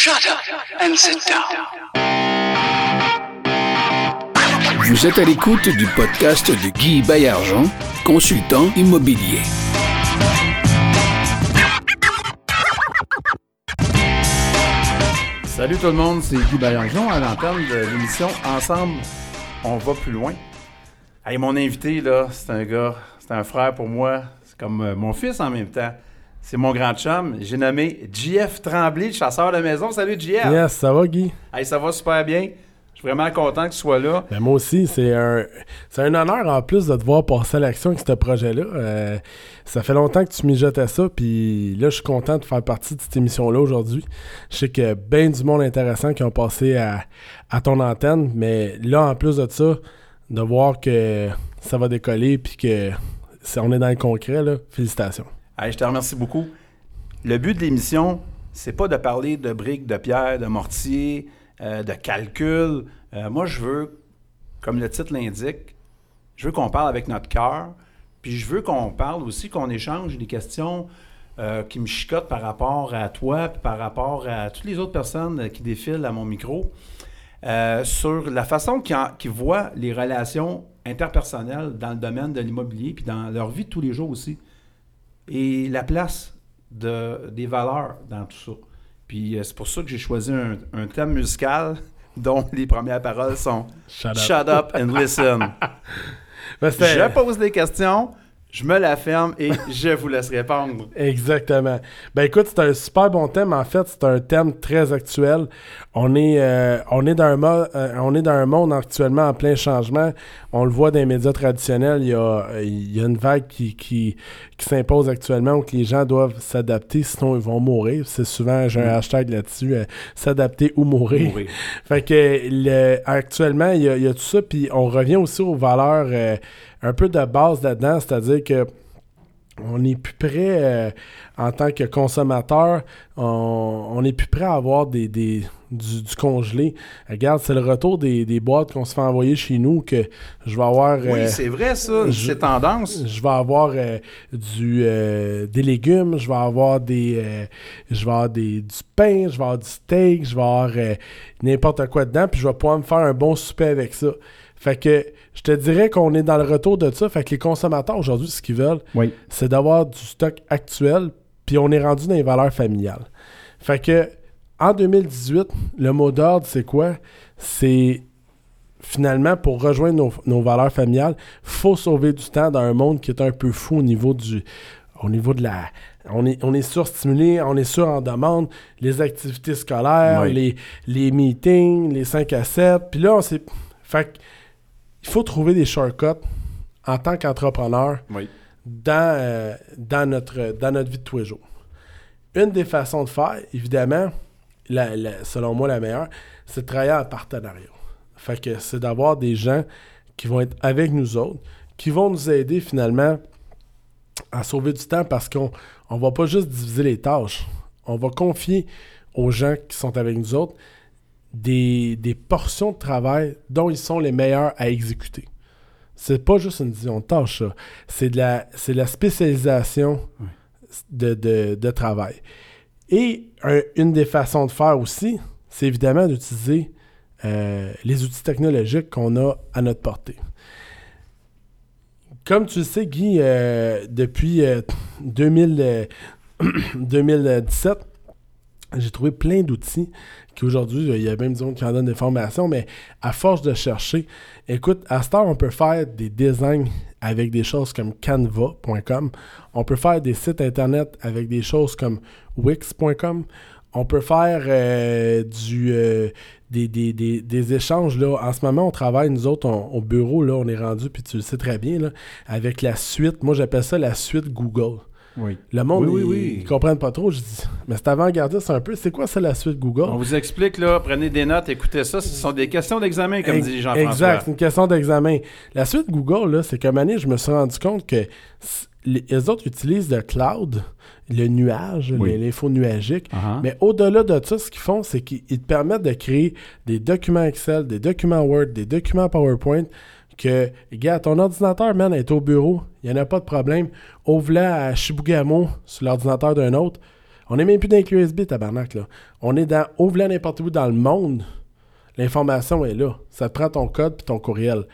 Shut up and sit down. Vous êtes à l'écoute du podcast de Guy Baillargeon, consultant immobilier. Salut tout le monde, c'est Guy Baillargeon à l'entame de l'émission Ensemble, on va plus loin. Hey, mon invité, là, c'est un gars, c'est un frère pour moi, c'est comme euh, mon fils en même temps. C'est mon grand chum. J'ai nommé JF Tremblay, le chasseur de maison. Salut JF. Yes, ça va Guy? Hey, ça va super bien. Je suis vraiment content que tu sois là. Ben, moi aussi, c'est un, c'est un honneur en plus de te voir passer à l'action avec ce projet-là. Euh, ça fait longtemps que tu mijotais ça, puis là, je suis content de faire partie de cette émission-là aujourd'hui. Je sais qu'il y a bien du monde intéressant qui ont passé à, à ton antenne, mais là, en plus de ça, de voir que ça va décoller, puis que c'est- on est dans le concret, là, félicitations. Je te remercie beaucoup. Le but de l'émission, c'est pas de parler de briques, de pierre, de mortier, euh, de calcul. Euh, moi, je veux, comme le titre l'indique, je veux qu'on parle avec notre cœur. Puis je veux qu'on parle aussi, qu'on échange des questions euh, qui me chicotent par rapport à toi, puis par rapport à toutes les autres personnes qui défilent à mon micro, sur la façon qu'ils qu'ils voient les relations interpersonnelles dans le domaine de l'immobilier, puis dans leur vie de tous les jours aussi et la place de, des valeurs dans tout ça. Puis euh, c'est pour ça que j'ai choisi un, un thème musical dont les premières paroles sont Shut up. Shut up and listen. Ben, je pose des questions, je me la ferme et je vous laisse répondre. Exactement. Ben écoute, c'est un super bon thème. En fait, c'est un thème très actuel. On est, euh, on est dans un euh, on est dans un monde actuellement en plein changement. On le voit dans les médias traditionnels. Il y a, il y a une vague qui, qui, qui s'impose actuellement où que les gens doivent s'adapter, sinon ils vont mourir. C'est souvent, j'ai un hashtag là-dessus, euh, s'adapter ou mourir. Mourir. Fait que le- actuellement, il y, a, il y a tout ça, puis on revient aussi aux valeurs euh, un peu de base là-dedans, c'est-à-dire que on est plus prêt euh, en tant que consommateur, on, on est plus prêt à avoir des, des- du, du congelé. Regarde, c'est le retour des, des boîtes qu'on se fait envoyer chez nous que je vais avoir. euh, Oui, c'est vrai ça, je- c'est tendance. je vais avoir euh, du, euh, des légumes, je vais avoir des euh, je vais avoir des, du pain, je vais avoir du steak, je vais avoir euh, n'importe quoi dedans, puis je vais pouvoir me faire un bon souper avec ça. Fait que je te dirais qu'on est dans le retour de ça. Fait que les consommateurs aujourd'hui, ce qu'ils veulent, Oui. c'est d'avoir du stock actuel, puis on est rendu dans les valeurs familiales. Fait que en 2018, le mot d'ordre, c'est quoi? C'est finalement pour rejoindre nos, nos valeurs familiales, faut sauver du temps dans un monde qui est un peu fou au niveau du au niveau de la on est, on est surstimulé, on est sur en demande, les activités scolaires, Oui. les, les meetings, les 5 à 7. Puis là, on s'est. Fait il faut trouver des shortcuts en tant qu'entrepreneur Oui. dans, euh, dans, notre, dans notre vie de tous les jours. Une des façons de faire, évidemment, la- la- selon moi la meilleure, c'est de travailler en partenariat. Fait que c'est d'avoir des gens qui vont être avec nous autres, qui vont nous aider finalement à sauver du temps parce qu'on on va pas juste diviser les tâches. On va confier aux gens qui sont avec nous autres des, des portions de travail dont ils sont les meilleurs à exécuter. C'est pas juste une division de tâches. C'est de la, de la spécialisation de, de- de travail. Et un- une des façons de faire aussi, c'est évidemment d'utiliser euh, les outils technologiques qu'on a à notre portée. Comme tu le sais, Guy, euh, depuis euh, 2000, euh, 2017, j'ai trouvé plein d'outils qui aujourd'hui, il y a même des gens qui en donnent des formations, mais à force de chercher, écoute, à cette heure, on peut faire des designs avec des choses comme canva.com. On peut faire des sites internet avec des choses comme wix.com. On peut faire euh, du, euh, des, des- des- des échanges. Là. En ce moment, on travaille, nous autres, au bureau, là, on est rendu, puis tu le sais très bien, là, avec la suite. Moi, j'appelle ça la suite Google. Oui. Le monde, Oui, oui, ils, comprennent pas trop. Je dis, mais c'est avant-gardiste un peu. C'est quoi ça, la suite Google? On vous explique là, prenez des notes, écoutez ça, ce sont des questions d'examen comme Ex- dit Jean-François. Exact, c'est une question d'examen. La suite Google, là, c'est moment donné, je me suis rendu compte que les, les autres utilisent le cloud, le nuage, Oui. l'info nuagique. Uh-huh. Mais au-delà de ça, ce qu'ils font, c'est qu'ils ils te permettent de créer des documents Excel, des documents Word, des documents PowerPoint que, gars, ton ordinateur, man, est au bureau, il n'y en a pas de problème. Ouvre-la à Shibugamo sur l'ordinateur d'un autre. On est même plus dans USB, tabarnak, là. On est dans, ouvre n'importe où dans le monde, l'information est là. Ça te prend ton code puis ton courriel.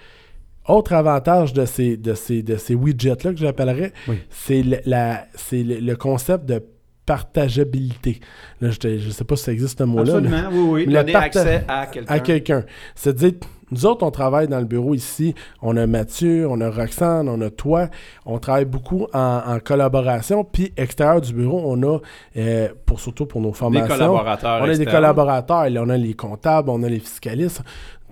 Autre avantage de ces, de ces, de ces widgets-là que j'appellerais, c'est le, le, le concept de partageabilité. Là, je ne sais pas si ça existe ce mot-là. Absolument, oui, oui. Donner parta- accès à quelqu'un. à quelqu'un. C'est-à-dire, nous autres, on travaille dans le bureau ici. On a Mathieu, on a Roxane, on a toi. On travaille beaucoup en, en collaboration. Puis, extérieur du bureau, on a, euh, pour, surtout pour nos formations, collaborateurs on a des collaborateurs. Là, on a les comptables, on a les fiscalistes.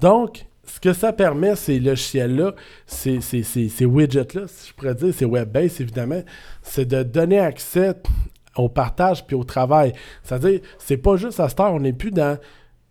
Donc, ce que ça permet, ces logiciels-là, ces, ces, ces, ces widgets-là, si je pourrais dire, ces web-based, évidemment, c'est de donner accès au partage puis au travail. C'est-à-dire, c'est pas juste à cette heure, on n'est plus dans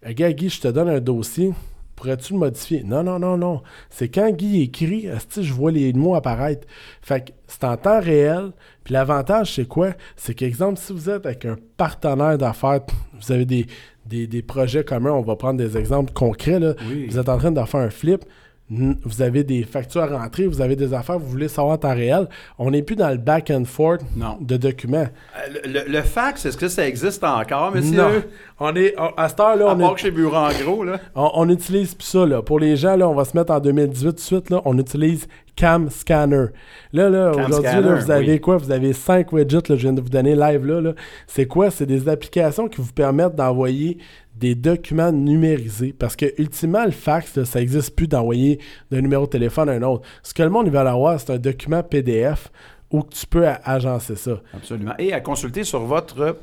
Regarde, Guy, je te donne un dossier. Pourrais-tu le modifier? Non, non, non, non. C'est quand Guy écrit, esti, je vois les mots apparaître. Fait que c'est en temps réel. Puis l'avantage, c'est quoi? C'est qu'exemple, si vous êtes avec un partenaire d'affaires, vous avez des, des, des projets communs, on va prendre des exemples concrets. Là. Oui. Vous êtes en train de faire un flip. Vous avez des factures à rentrer, vous avez des affaires, vous voulez savoir en temps réel. On n'est plus dans le back and forth Non. de documents. Euh, Le, le- le fax, est-ce que ça existe encore, monsieur? Non. On est, on- à cette heure-là, À on part est que chez Bureau en gros, là. on, on utilise plus ça, là. Pour les gens, là, on va se mettre en 2018 tout de suite, là. On utilise Cam Scanner. Là, là, aujourd'hui, vous avez oui. quoi? Vous avez cinq widgets, là, je viens de vous donner live, là. là. C'est quoi? C'est des applications qui vous permettent d'envoyer des documents numérisés. Parce que, ultimement, le fax, là, ça n'existe plus d'envoyer d'un numéro de téléphone à un autre. Ce que le monde il va avoir, c'est un document PDF où tu peux agencer ça. Absolument. Et à consulter sur votre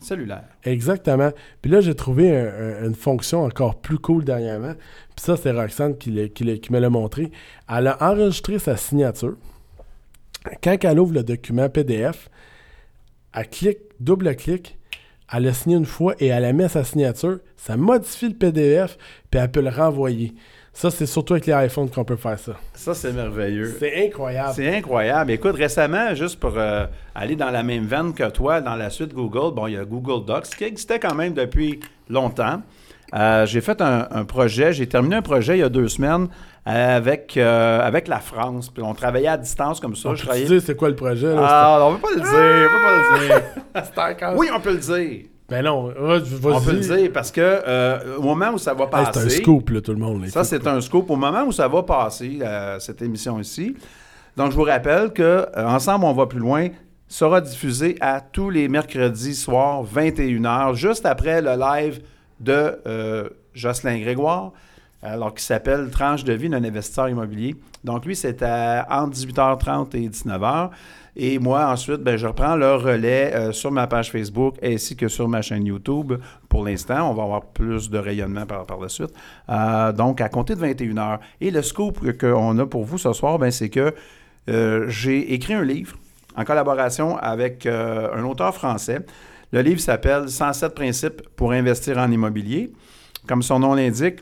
cellulaire. Exactement. Puis là, j'ai trouvé un- un- une fonction encore plus cool dernièrement. Puis ça, c'est Roxane qui, qui qui me l'a montré. Elle a enregistré sa signature. Quand elle ouvre le document PDF, elle clique, double-clique, elle a signé une fois et elle mis sa signature. Ça modifie le PDF, puis elle peut le renvoyer. Ça, c'est surtout avec les iPhones qu'on peut faire ça. Ça, c'est merveilleux. C'est incroyable. C'est incroyable. Écoute, récemment, juste pour euh, aller dans la même veine que toi, dans la suite Google, bon, il y a Google Docs qui existait quand même depuis longtemps. Euh, j'ai fait un, un projet, j'ai terminé un projet il y a deux semaines avec, euh, avec la France. Puis on travaillait à distance comme ça. On Je peut travaillais... dire c'est quoi le projet? là? Ah, on peut pas le dire, on peut pas le dire. Oui, on peut le dire. Ben non. On peut le dire parce que euh, au moment où ça va Hey, passer... c'est un scoop, là, tout le monde. Ça, c'est un scoop. Au moment où ça va passer, euh, cette émission ici, donc je vous rappelle que euh, Ensemble, on va plus loin sera diffusé à tous les mercredis soirs, 21h, juste après le live de euh, Jocelyn Grégoire, alors qui s'appelle Tranche de vie d'un investisseur immobilier. Donc lui, c'est entre 18h30 et 19h. Et moi, ensuite, ben, je reprends le relais euh, sur ma page Facebook ainsi que sur ma chaîne YouTube. Pour l'instant, on va avoir plus de rayonnement par, par la suite. Euh, donc, à compter de 21h. Et le scoop qu'on a pour vous ce soir, ben, c'est que euh, j'ai écrit un livre en collaboration avec un auteur français. Le livre s'appelle 107 principes pour investir en immobilier. Comme son nom l'indique,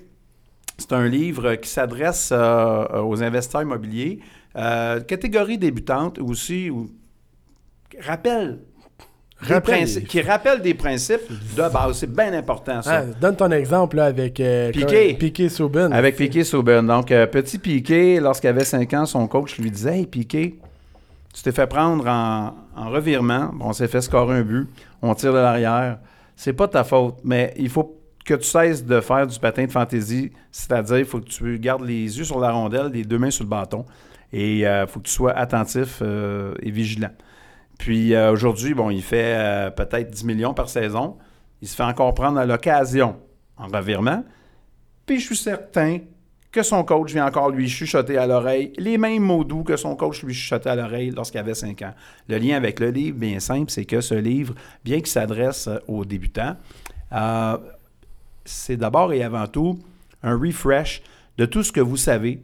c'est un livre qui s'adresse euh, aux investisseurs immobiliers, euh, catégorie débutante aussi, ou rappelle principes- qui rappelle des principes de base. C'est bien important, ça. Ah, donne ton exemple là, avec euh, Piqué. Piqué. Avec Piqué Souben. Donc, euh, petit Piqué, lorsqu'il avait 5 ans, son coach lui disait Hey, Piqué, tu t'es fait prendre en, en revirement. Bon, on s'est fait scorer un but. On tire de l'arrière. C'est pas ta faute, mais il faut que tu cesses de faire du patin de fantaisie. C'est-à-dire, il faut que tu gardes les yeux sur la rondelle, les deux mains sur le bâton. Et il faut que tu sois attentif euh, et vigilant. Puis euh, aujourd'hui, bon, il fait euh, peut-être 10 millions par saison. Il se fait encore prendre à l'occasion en revirement. Puis je suis certain que son coach vient encore lui chuchoter à l'oreille les mêmes mots doux que son coach lui chuchotait à l'oreille lorsqu'il avait 5 ans. Le lien avec le livre, bien simple, c'est que ce livre, bien qu'il s'adresse euh, aux débutants, euh, c'est d'abord et avant tout un refresh de tout ce que vous savez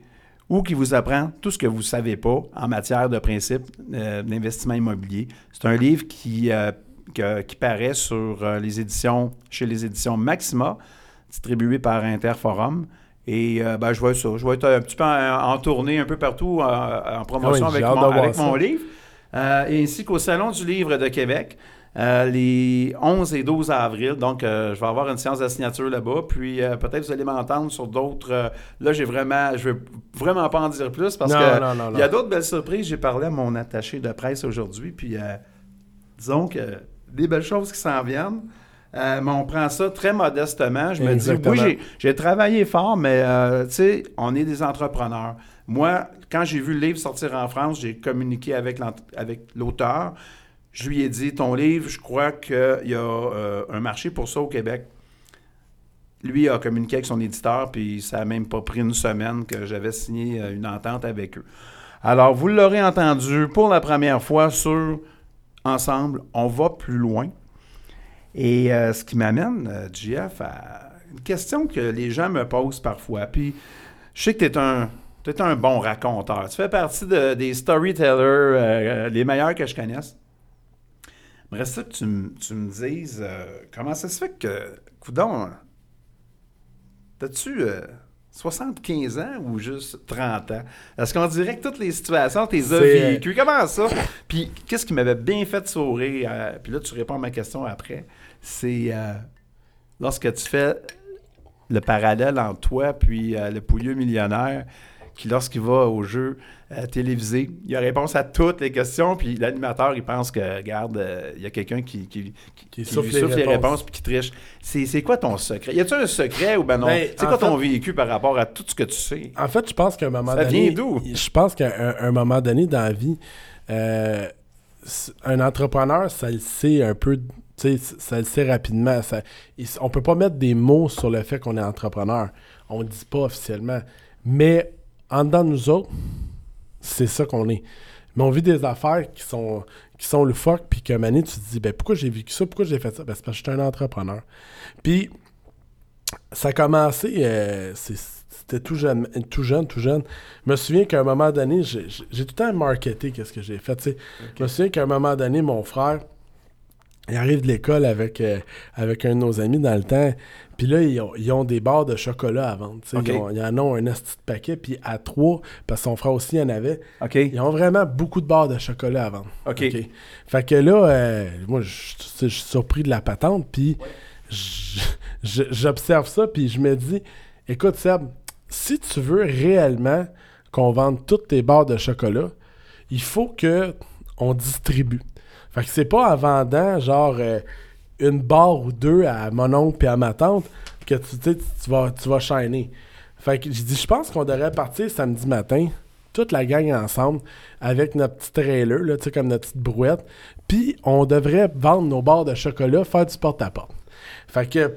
ou qui vous apprend tout ce que vous ne savez pas en matière de principes euh, d'investissement immobilier. C'est un livre qui, euh, que- qui paraît sur euh, les éditions, chez les éditions Maxima, distribué par Interforum. Et ben, je vois ça. Je vais être un petit peu en, en tournée un peu partout en promotion Ah oui, avec, mon, avec livre. Et ainsi qu'au Salon du Livre de Québec, euh, les 11 et 12 avril. Donc, euh, je vais avoir une séance de signature là-bas. Puis, euh, peut-être vous allez m'entendre sur d'autres. là, j'ai vraiment. Je ne veux vraiment pas en dire plus parce Non, que non, non, il y a d'autres belles surprises. J'ai parlé à mon attaché de presse aujourd'hui. Puis, disons que des belles choses qui s'en viennent. Mais on prend ça très modestement. Je me dis, oui, j'ai- travaillé fort, mais tu sais, on est des entrepreneurs. Moi, quand j'ai vu le livre sortir en France, j'ai communiqué avec l'auteur. Je lui ai dit, ton livre, je crois qu'il y a euh, un marché pour ça au Québec. Lui a communiqué avec son éditeur, puis ça n'a même pas pris une semaine que j'avais signé euh, une entente avec eux. Alors, vous l'aurez entendu pour la première fois sur Ensemble, on va plus loin. Et euh, ce qui m'amène, JF, à une question que les gens me posent parfois. Puis, je sais que tu es un, t'es un bon raconteur. Tu fais partie de- des storytellers, les meilleurs que je connaisse. J'aimerais ça que tu, me dises euh, comment ça se fait que, coudon, t'as-tu euh, 75 ans ou juste 30 ans? Est-ce qu'on dirait que toutes les situations, t'es as vécues? Comment ça? Puis, qu'est-ce qui m'avait bien fait sourire? euh, puis là, tu réponds à ma question après. C'est euh, lorsque tu fais le parallèle entre toi puis euh, le pouilleux millionnaire qui, lorsqu'il va au jeu euh, télévisé, il a réponse à toutes les questions, puis l'animateur, il pense que, regarde, euh, il y a quelqu'un qui, qui, qui- qui souffle lui les souffle les réponses. réponses puis qui triche. C'est c'est quoi ton secret? Y a-tu un secret ou ben non? Ben, c'est quoi ton vécu par rapport à tout ce que tu sais? En fait, je pense qu'à un moment Ça donné. vient d'où? Je pense qu'à un, un moment donné dans la vie, euh, un entrepreneur, ça le sait un peu. Tu sais, ça le sait rapidement. Ça, il- on peut pas mettre des mots sur le fait qu'on est entrepreneur. On le dit pas officiellement. Mais en dedans de nous autres, c'est ça qu'on est. Mais on vit des affaires qui sont, qui sont le fuck, puis qu'à un moment donné, tu te dis, ben pourquoi j'ai vécu ça, pourquoi j'ai fait ça? Ben c'est parce que je suis un entrepreneur. Puis, ça a commencé, euh, c'était tout jeune, tout jeune, tout jeune. Je me souviens qu'à un moment donné, j'ai tout le temps marketé qu'est-ce que j'ai fait. Je me souviens qu'à un moment donné, mon frère, il arrive de l'école avec, euh, avec un de nos amis dans le temps. Puis là, ils ont, ils ont des barres de chocolat à vendre. Ils, ont- ils en ont un de paquet. Puis à trois, parce que son frère aussi en avait, ils ont vraiment beaucoup de barres de chocolat à vendre. OK. Fait que là, euh, moi, je suis surpris de la patente, puis j'observe ça, puis je me dis, écoute, Seb, si tu veux réellement qu'on vende toutes tes barres de chocolat, il faut que on distribue. Fait que c'est pas en vendant, genre, euh, une barre ou deux à mon oncle et à ma tante que tu, tu vas, tu vas shiner. Fait que j'ai dit, je pense qu'on devrait partir samedi matin, toute la gang ensemble, avec notre petit trailer, là, tu sais, comme notre petite brouette, puis on devrait vendre nos barres de chocolat, faire du porte-à-porte. Fait que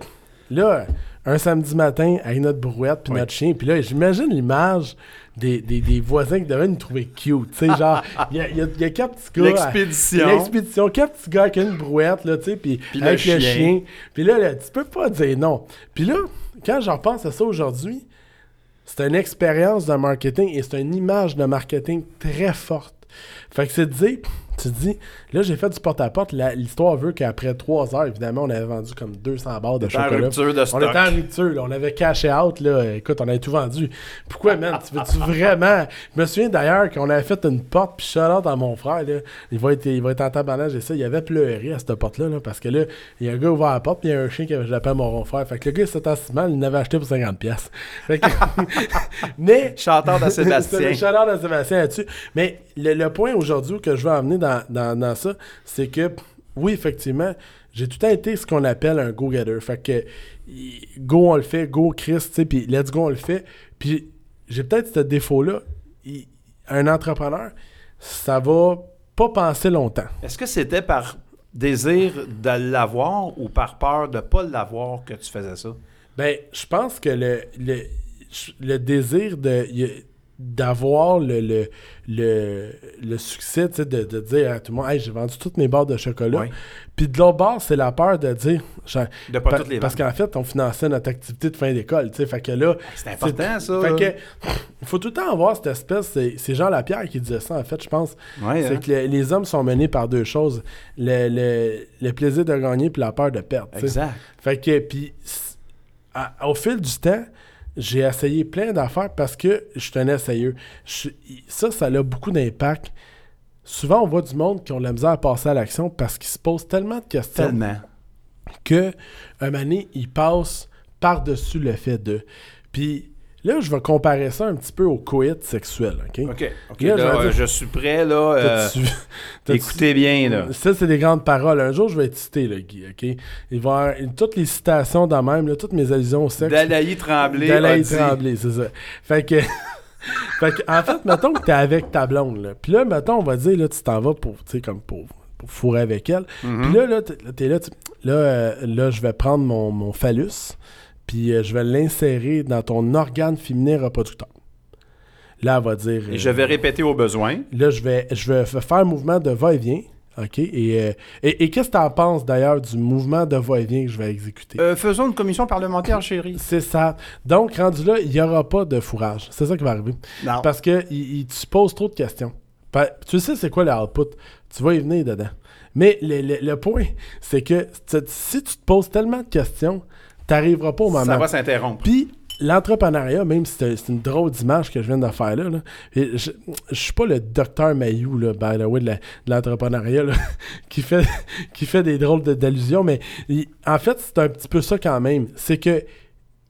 là, un samedi matin, avec notre brouette puis Oui. notre chien, puis là, j'imagine l'image des, des, des voisins qui devraient nous trouver cute. Tu sais, genre, il y a, il y a- il y a quatre petits gars. L'expédition. L'expédition. Quatre petits gars avec une brouette, là, tu sais, puis avec le chien. chien. Puis là, là, tu peux pas dire non. Puis là, quand je repense à ça aujourd'hui, c'est une expérience de marketing et c'est une image de marketing très forte. Fait que c'est de dire, tu te dis, là, j'ai fait du porte-à-porte. L'histoire veut qu'après trois heures, évidemment, on avait vendu comme 200 barres de chocolat. rupture de On stock. était en rupture, là. on avait caché out, là. Écoute, on avait tout vendu. Pourquoi, man? Tu veux-tu vraiment? Je me souviens d'ailleurs qu'on avait fait une porte, puis shout out à mon frère, là. Il va être, il va être en tabarnage et ça. Il avait pleuré à cette porte-là, là, parce que là, il y a un gars ouvert la porte, puis il y a un chien qui avait j'appelle mon grand frère. Fait que le gars, c'était si mal, il l'avait acheté pour 50$. pièces. Fait que... Mais. Chanteur de Sébastien. Shout-out à Sébastien là-dessus. Mais le, le point aujourd'hui que je veux amener dans, dans, dans ça, c'est que, oui, effectivement, j'ai tout le temps été ce qu'on appelle un go-getter. Fait que, go, on le fait, go, Chris, tu sais, puis let's go, on le fait. Puis j'ai peut-être ce défaut-là. Un entrepreneur, ça va pas penser longtemps. Est-ce que c'était par désir de l'avoir ou par peur de ne pas l'avoir que tu faisais ça? Ben, je pense que le, le, le désir de d'avoir le, le, le, le succès, tu sais, de, de dire à tout le monde, hey, j'ai vendu toutes mes barres de chocolat. Puis de l'autre bord, c'est la peur de dire, genre, De pas pa- toutes les parce qu'en fait, on finançait notre activité de fin d'école, fait que là, C'est important, ça. fait que, il faut tout le temps avoir cette espèce, c'est Jean Lapierre qui disait ça, en fait, je pense. C'est hein? que le- les hommes sont menés par deux choses, le, le, le plaisir de gagner puis la peur de perdre. Exact. Fait que, puis, au fil du temps, j'ai essayé plein d'affaires parce que je suis un essayeux. Je- ça, ça a beaucoup d'impact. Souvent, on voit du monde qui ont de la misère à passer à l'action parce qu'ils se posent tellement de questions Tellement. que un moment donné, ils passent par-dessus le fait de. Puis Là, je vais comparer ça un petit peu au coït sexuel, OK? OK. Là, là, je vais dire- je suis prêt, là. euh, écoutez bien, là. Ça, c'est des grandes paroles. Un jour, je vais être cité, là, Guy, OK? Il va y avoir toutes les citations dans même, là, toutes mes allusions au sexe. Dalaï Tremblay. Dalaï Tremblay, c'est ça. Fait que... fait que, en fait, mettons que t'es avec ta blonde, là. Puis là, mettons, on va dire, là, tu t'en vas pour, tu sais, comme fourrer avec elle. Mhm. Puis là, là, t'es là, t'es là, là, euh, là, je vais prendre mon, mon phallus, puis euh, je vais l'insérer dans ton organe féminin reproducteur. Là, elle va dire... Et je vais répéter au besoin. Là, je vais, je vais faire un mouvement de va-et-vient. OK? Et, euh, et, et qu'est-ce que tu en penses d'ailleurs du mouvement de va-et-vient que je vais exécuter? Euh, faisons une commission parlementaire, chérie. C'est ça. Donc, rendu là, il n'y aura pas de fourrage. C'est ça qui va arriver. Non. Parce que il- il- tu poses trop de questions. Tu sais, c'est quoi le output? Tu vas y venir dedans. Mais le, le- le point, c'est que si tu te poses tellement de questions, tu n'arriveras pas au moment. Ça va s'interrompre. Puis l'entrepreneuriat, même si c'est une drôle d'image que je viens de faire là, là, et je, je suis pas le docteur Mayou, là, by the way, de l'entrepreneuriat, qui, fait, qui fait des drôles d'allusions, mais il- en fait, c'est un petit peu ça quand même. C'est que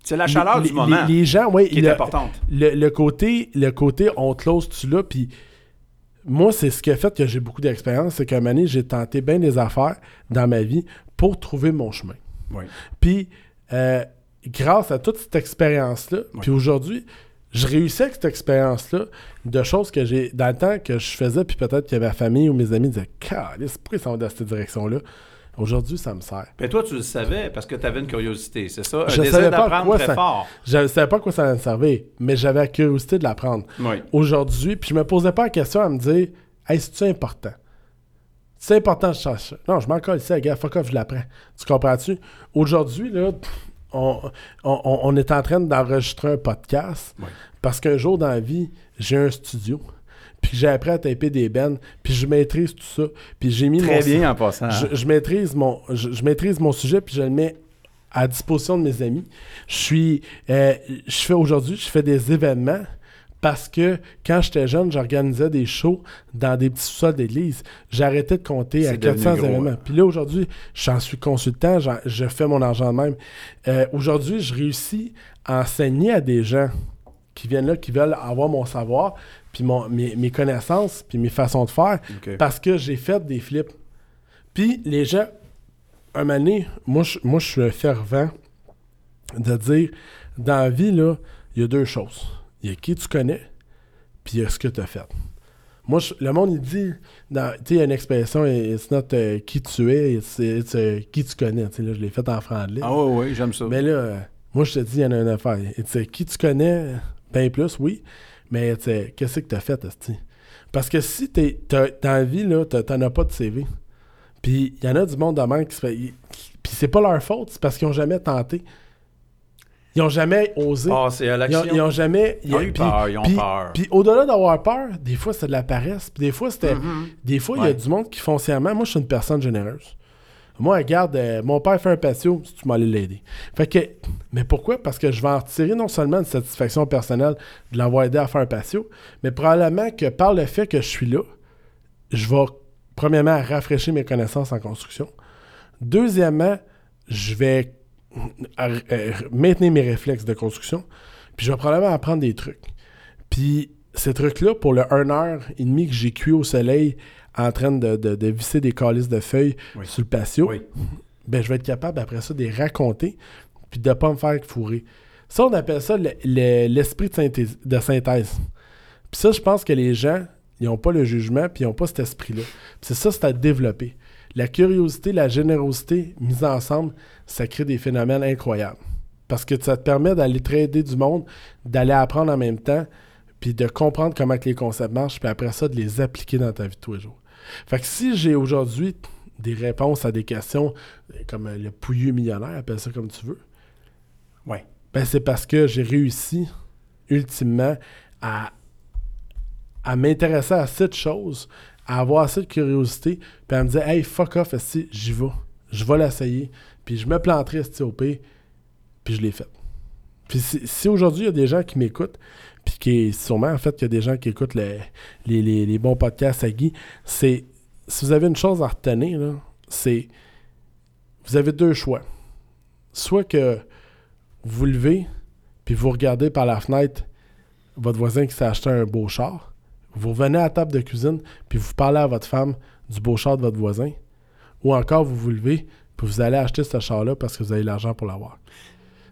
C'est la chaleur les, du moment les- gens, oui, qui est importante. le, le côté, le côté on close tu là, puis moi, c'est ce qui a fait que j'ai beaucoup d'expérience, c'est qu'à un moment j'ai tenté bien des affaires dans ma vie pour trouver mon chemin. Oui. Puis, euh, grâce à toute cette expérience-là, puis aujourd'hui, je réussis avec cette expérience-là de choses que j'ai, dans le temps que je faisais, puis peut-être que ma famille ou mes amis disaient, Calice, pourquoi ils s'en vont dans cette direction-là? Aujourd'hui, ça me sert. Mais toi, tu le savais parce que tu avais une curiosité, c'est ça? Un Je désir d'apprendre très ça- fort. Je ne savais pas à quoi ça allait me servir, mais j'avais la curiosité de l'apprendre. Oui. Aujourd'hui, puis je me posais pas la question à me dire, hey, c'est-tu important? C'est important, je cherche ça. Non, je m'en colle ici, gars, fuck off, je l'apprends. Tu comprends-tu? Aujourd'hui, là, on, on- on- est en train d'enregistrer un podcast parce qu'un jour dans la vie, j'ai un studio. Puis j'ai appris à taper des bennes, puis je maîtrise tout ça. Puis j'ai mis Très mon- bien en passant. je, je maîtrise mon, je, je maîtrise mon sujet, puis je le mets à disposition de mes amis. Je suis, euh, je fais aujourd'hui, je fais des événements parce que quand j'étais jeune, j'organisais des shows dans des petits sous-sols d'église. Arrêté de compter à C'est devenu 400 gros, événements. ouais. Puis là, aujourd'hui, j'en suis consultant, je fais mon argent de même. Euh, aujourd'hui, je réussis à enseigner à des gens qui viennent là, qui veulent avoir mon savoir, puis mon, mes, mes connaissances, puis mes façons de faire, parce que j'ai fait des flips. Puis les gens, un moment donné, moi je, moi, je suis un fervent de dire, dans la vie, là, il y a deux choses. Il y a qui tu connais, puis il y a ce que tu as fait. Moi, je- le monde, il dit, tu sais, il y a une expression, it's not euh, qui tu es, it's, it's, euh, qui tu connais. Tu sais, là, je l'ai fait en franglais. Ah oui, oui, j'aime ça. Mais là, euh, moi, je te dis, il y en a une affaire. Tu sais, qui tu connais, bien plus, oui. Mais qu'est-ce que tu as fait, esti? Parce que si t'es, t'as, dans vie, là, t'en as pas de CV. Puis il y en a du monde de qui se fait. Puis c'est pas leur faute, c'est parce qu'ils ont jamais tenté. Ils ont jamais osé. Ah, c'est à Ils ont, l'action. ils ont jamais. Ils ont eu peur, ils ont peur. Puis au-delà d'avoir peur, des fois c'est de la paresse. Puis des fois, c'était. Mhm. Des fois, il y a du monde qui foncièrement. Moi, je suis une personne généreuse. Moi, regarde, euh, mon père fait un patio, si tu m'allais l'aider. Fait que. Mais pourquoi? Parce que je vais en retirer non seulement une satisfaction personnelle de l'avoir aidé à faire un patio, mais probablement que par le fait que je suis là, je vais premièrement rafraîchir mes connaissances en construction. Deuxièmement, je vais euh, euh, maintenir mes réflexes de construction. Puis je vais probablement apprendre des trucs. Puis ces trucs-là, pour le 1 heure et demie que j'ai cuit au soleil en train de, de- de visser des calices de feuilles Oui. sur le patio, Oui. ben, je vais être capable après ça de les raconter puis de pas me faire fourrer. Ça, on appelle ça le- le- l'esprit de synthèse. De synthèse. Puis ça, je pense que les gens, ils n'ont pas le jugement puis ils n'ont pas cet esprit-là. Puis c'est ça, c'est à développer. La curiosité, la générosité mises ensemble, ça crée des phénomènes incroyables. Parce que ça te permet d'aller trader du monde, d'aller apprendre en même temps, puis de comprendre comment que les concepts marchent, puis après ça, de les appliquer dans ta vie de tous les jours. Fait que si j'ai aujourd'hui des réponses à des questions comme le pouilleux millionnaire, appelle ça comme tu veux, Ouais. ben c'est parce que j'ai réussi ultimement à, à m'intéresser à cette chose, à avoir assez de curiosité, puis à me dire Hey, fuck off, esti, j'y vais. Je vais l'essayer. Puis je me planterai au puis je l'ai fait. Puis si, si aujourd'hui il y a des gens qui m'écoutent, puis qui sûrement en fait qu'il y a des gens qui écoutent le- les, les- les bons podcasts à Guy, c'est si vous avez une chose à retenir, là, c'est vous avez deux choix. Soit que vous levez, puis vous regardez par la fenêtre votre voisin qui s'est acheté un beau char, vous revenez à la table de cuisine, puis vous parlez à votre femme du beau char de votre voisin, ou encore vous vous levez, puis vous allez acheter ce char-là parce que vous avez l'argent pour l'avoir.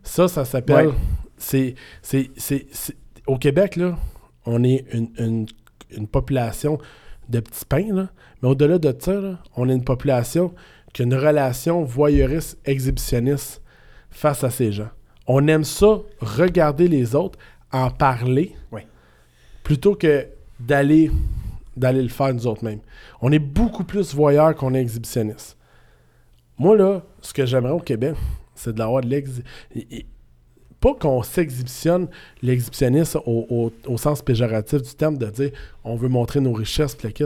Ça, ça s'appelle. Ouais. C'est, c'est, c'est- c'est- Au Québec, là, on est une, une- une population de petits pains, là. mais au-delà de ça, là, on est une population qui a une relation voyeuriste, exhibitionniste face à ces gens. On aime ça, regarder les autres, en parler, plutôt que d'aller d'aller le faire nous autres mêmes. On est beaucoup plus voyeurs qu'on est exhibitionniste. Moi, là, ce que j'aimerais au Québec, c'est de l'avoir de l'ex... Pas qu'on s'exhibitionne l'exhibitionnisme au, au- au sens péjoratif du terme, de dire on veut montrer nos richesses, kit.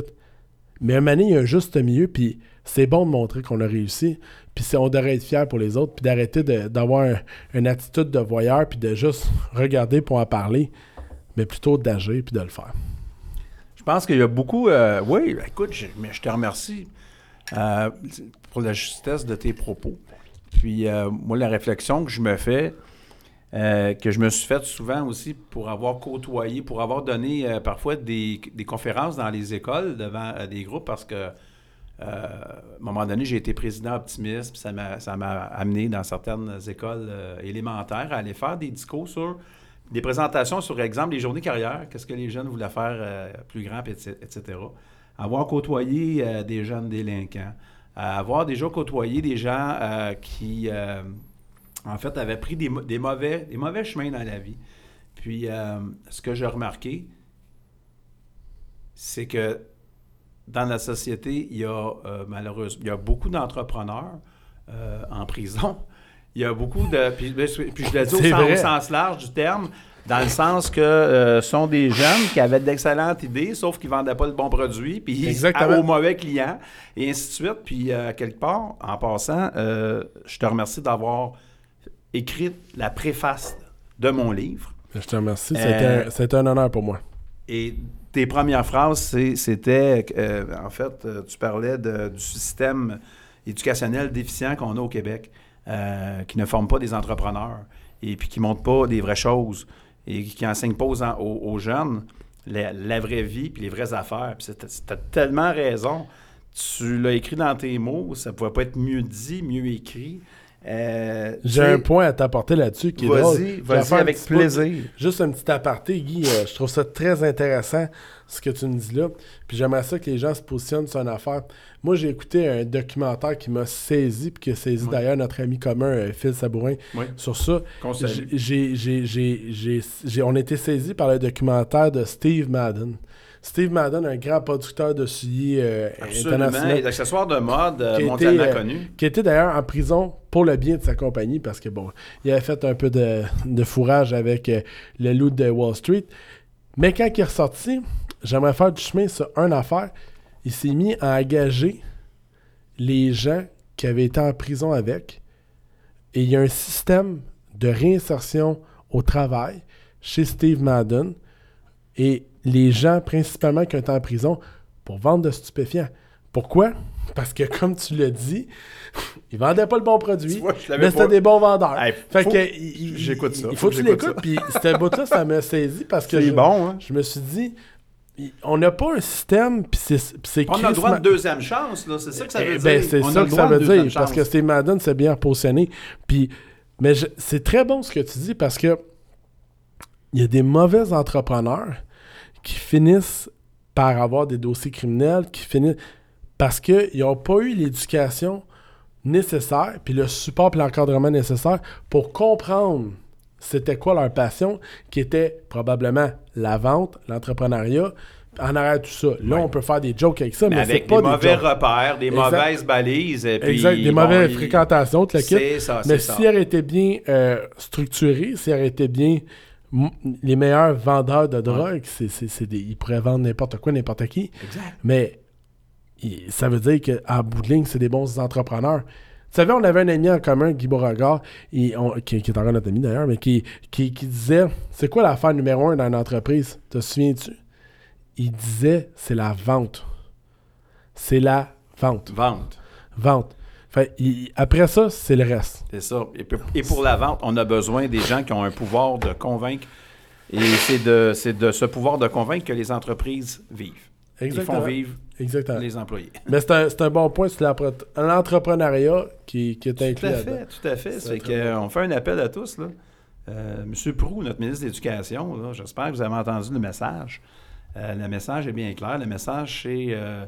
Mais à un moment donné, il y a un juste milieu, puis c'est bon de montrer qu'on a réussi, puis on devrait être fier pour les autres, puis d'arrêter d'avoir un- une attitude de voyeur, puis de juste regarder pour en parler, mais plutôt d'agir, puis de le faire. Je pense qu'il y a beaucoup. euh, oui, écoute, je, mais je te remercie euh, pour la justesse de tes propos. Puis, euh, moi, la réflexion que je me fais, que je me suis faite souvent aussi pour avoir côtoyé, pour avoir donné parfois des, conférences dans les écoles devant des groupes parce que. à un moment donné, j'ai été président optimiste, puis ça m'a, amené dans certaines écoles élémentaires à aller faire des discours sur des présentations sur, exemple, les journées carrière, qu'est-ce que les jeunes voulaient faire euh, plus grand, etc.. Avoir côtoyé euh, des jeunes délinquants, euh, avoir déjà côtoyé des gens qui, en fait, avaient pris des, des mauvais, des mauvais chemins dans la vie. Puis, ce que j'ai remarqué, c'est que dans la société, il y a malheureusement, il y a beaucoup d'entrepreneurs en prison. Il y a beaucoup de. Puis, ben, je- puis je le dis au sens, au sens large du terme, dans le sens que euh, sont des jeunes qui avaient d'excellentes idées, sauf qu'ils ne vendaient pas le bon produit, puis Exactement. aux mauvais clients, et ainsi de suite. Puis, euh, quelque part, en passant, euh, je te remercie d'avoir écrit la préface de mon livre. Je te remercie, Euh, c'était un- c'était un honneur pour moi. Et tes premières phrases, c'était, euh, en fait, euh, tu parlais de- du système éducationnel déficient qu'on a au Québec, euh, qui ne forme pas des entrepreneurs et qui ne montre pas des vraies choses et qui n'enseigne pas aux, jeunes la, vraie vie puis les vraies affaires. Puis as tellement raison. Tu l'as écrit dans tes mots, ça ne pouvait pas être mieux dit, mieux écrit. Euh, J'ai un point à t'apporter là-dessus qui est drôle. Vas-y, vas-y avec plaisir. Juste un petit aparté, Guy. euh, je trouve ça très intéressant ce que tu me dis là. Puis j'aimerais ça que les gens se positionnent sur une affaire. Moi, j'ai écouté un documentaire qui m'a saisi, puis qui a saisi Ouais. d'ailleurs notre ami commun, euh, Phil Sabourin, Oui. sur ça. Qu'on salue. J'ai, j'ai, j'ai, j'ai, j'ai- on a été saisi par le documentaire de Steve Madden. Steve Madden, un grand producteur de souliers euh, international. Et de mode euh, mondialement euh, qui était d'ailleurs en prison pour le bien de sa compagnie parce que bon, il avait fait un peu de, de fourrage avec euh, le loup de Wall Street. Mais quand il est ressorti, j'aimerais faire du chemin sur une affaire. Il s'est mis à engager les gens qui avaient été en prison avec. Et il y a un système de réinsertion au travail chez Steve Madden. Et les gens, principalement, qui ont été en prison pour vendre de stupéfiants. Pourquoi? Parce que, comme tu l'as dit, ils vendaient pas le bon produit, vois, mais c'était des bons vendeurs. Hey, fait faut- que, j'écoute ça, Il faut faut que que tu l'écoutes. Puis, ce bout-là, ça m'a saisi parce que C'est je, bon, hein? je me suis dit, on n'a pas un système, puis c'est c'est On a le droit de deuxième chance, là. C'est ça que ça veut eh dire. ben, c'est ça que ça veut dire. Parce que Steve Madden s'est bien positionné. Puis, mais je- c'est très bon ce que tu dis parce que il y a des mauvais entrepreneurs qui finissent par avoir des dossiers criminels, qui finissent parce qu'ils n'ont pas eu l'éducation nécessaire, puis le support et l'encadrement nécessaire pour comprendre c'était quoi leur passion, qui était probablement la vente, l'entrepreneuriat. En arrière de tout ça. Là, Ouais. on peut faire des jokes avec ça, mais, Mais c'est avec pas des des mauvais repères, des Exact. mauvaises balises. Et puis, Exact, des bon, mauvaises il- fréquentations, tout le kit. Ça, Mais ça. si elle était bien euh, structurée, si elle était bien. Les meilleurs vendeurs de drogue, c'est- ils pourraient vendre n'importe quoi, n'importe qui. Exact. Mais il- ça veut dire qu'à bout de ligne, c'est des bons entrepreneurs. Tu savais, on avait un ami en commun, Guy Beauregard, et on- qui, qui est encore notre ami d'ailleurs, mais qui, qui, qui disait C'est quoi l'affaire numéro un dans une entreprise? Te souviens-tu? Il disait C'est la vente. C'est la vente. Vente. Vente. Fait, il- après ça, c'est le reste. C'est ça. Et pour, et pour la vente, on a besoin des gens qui ont un pouvoir de convaincre. Et c'est de, c'est de ce pouvoir de convaincre que les entreprises vivent. Ils Exactement. font vivre Exactement. les employés. Mais c'est un, c'est un bon point l'empre- l'entrepreneuriat qui, qui est Tout inclus à là-dedans. fait, tout à fait. C'est C'est très qu'on fait un appel à tous. Là. Euh, Monsieur Prou, notre ministre de l'Éducation, j'espère que vous avez entendu le message. Euh, le message est bien clair. Le message, c'est euh,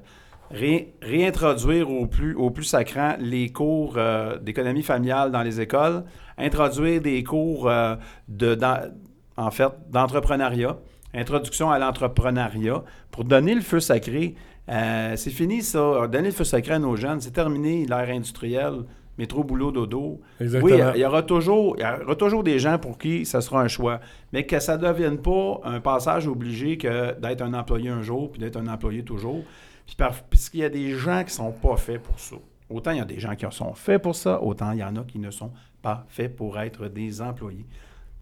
ré- réintroduire au plus, au plus sacrant les cours euh, d'économie familiale dans les écoles, introduire des cours euh, de, dans- en fait, d'entrepreneuriat, introduction à l'entrepreneuriat, pour donner le feu sacré. Euh, c'est fini ça, donner le feu sacré à nos jeunes, c'est terminé l'ère industrielle, métro, boulot, dodo. Exactement. Oui, il y aura toujours, il y aura toujours des gens pour qui ça sera un choix, mais que ça ne devienne pas un passage obligé que d'être un employé un jour puis d'être un employé toujours. Puis par- Puisqu'il y a des gens qui sont pas faits pour ça. Autant il y a des gens qui sont faits pour ça, autant il y en a qui ne sont pas faits pour être des employés.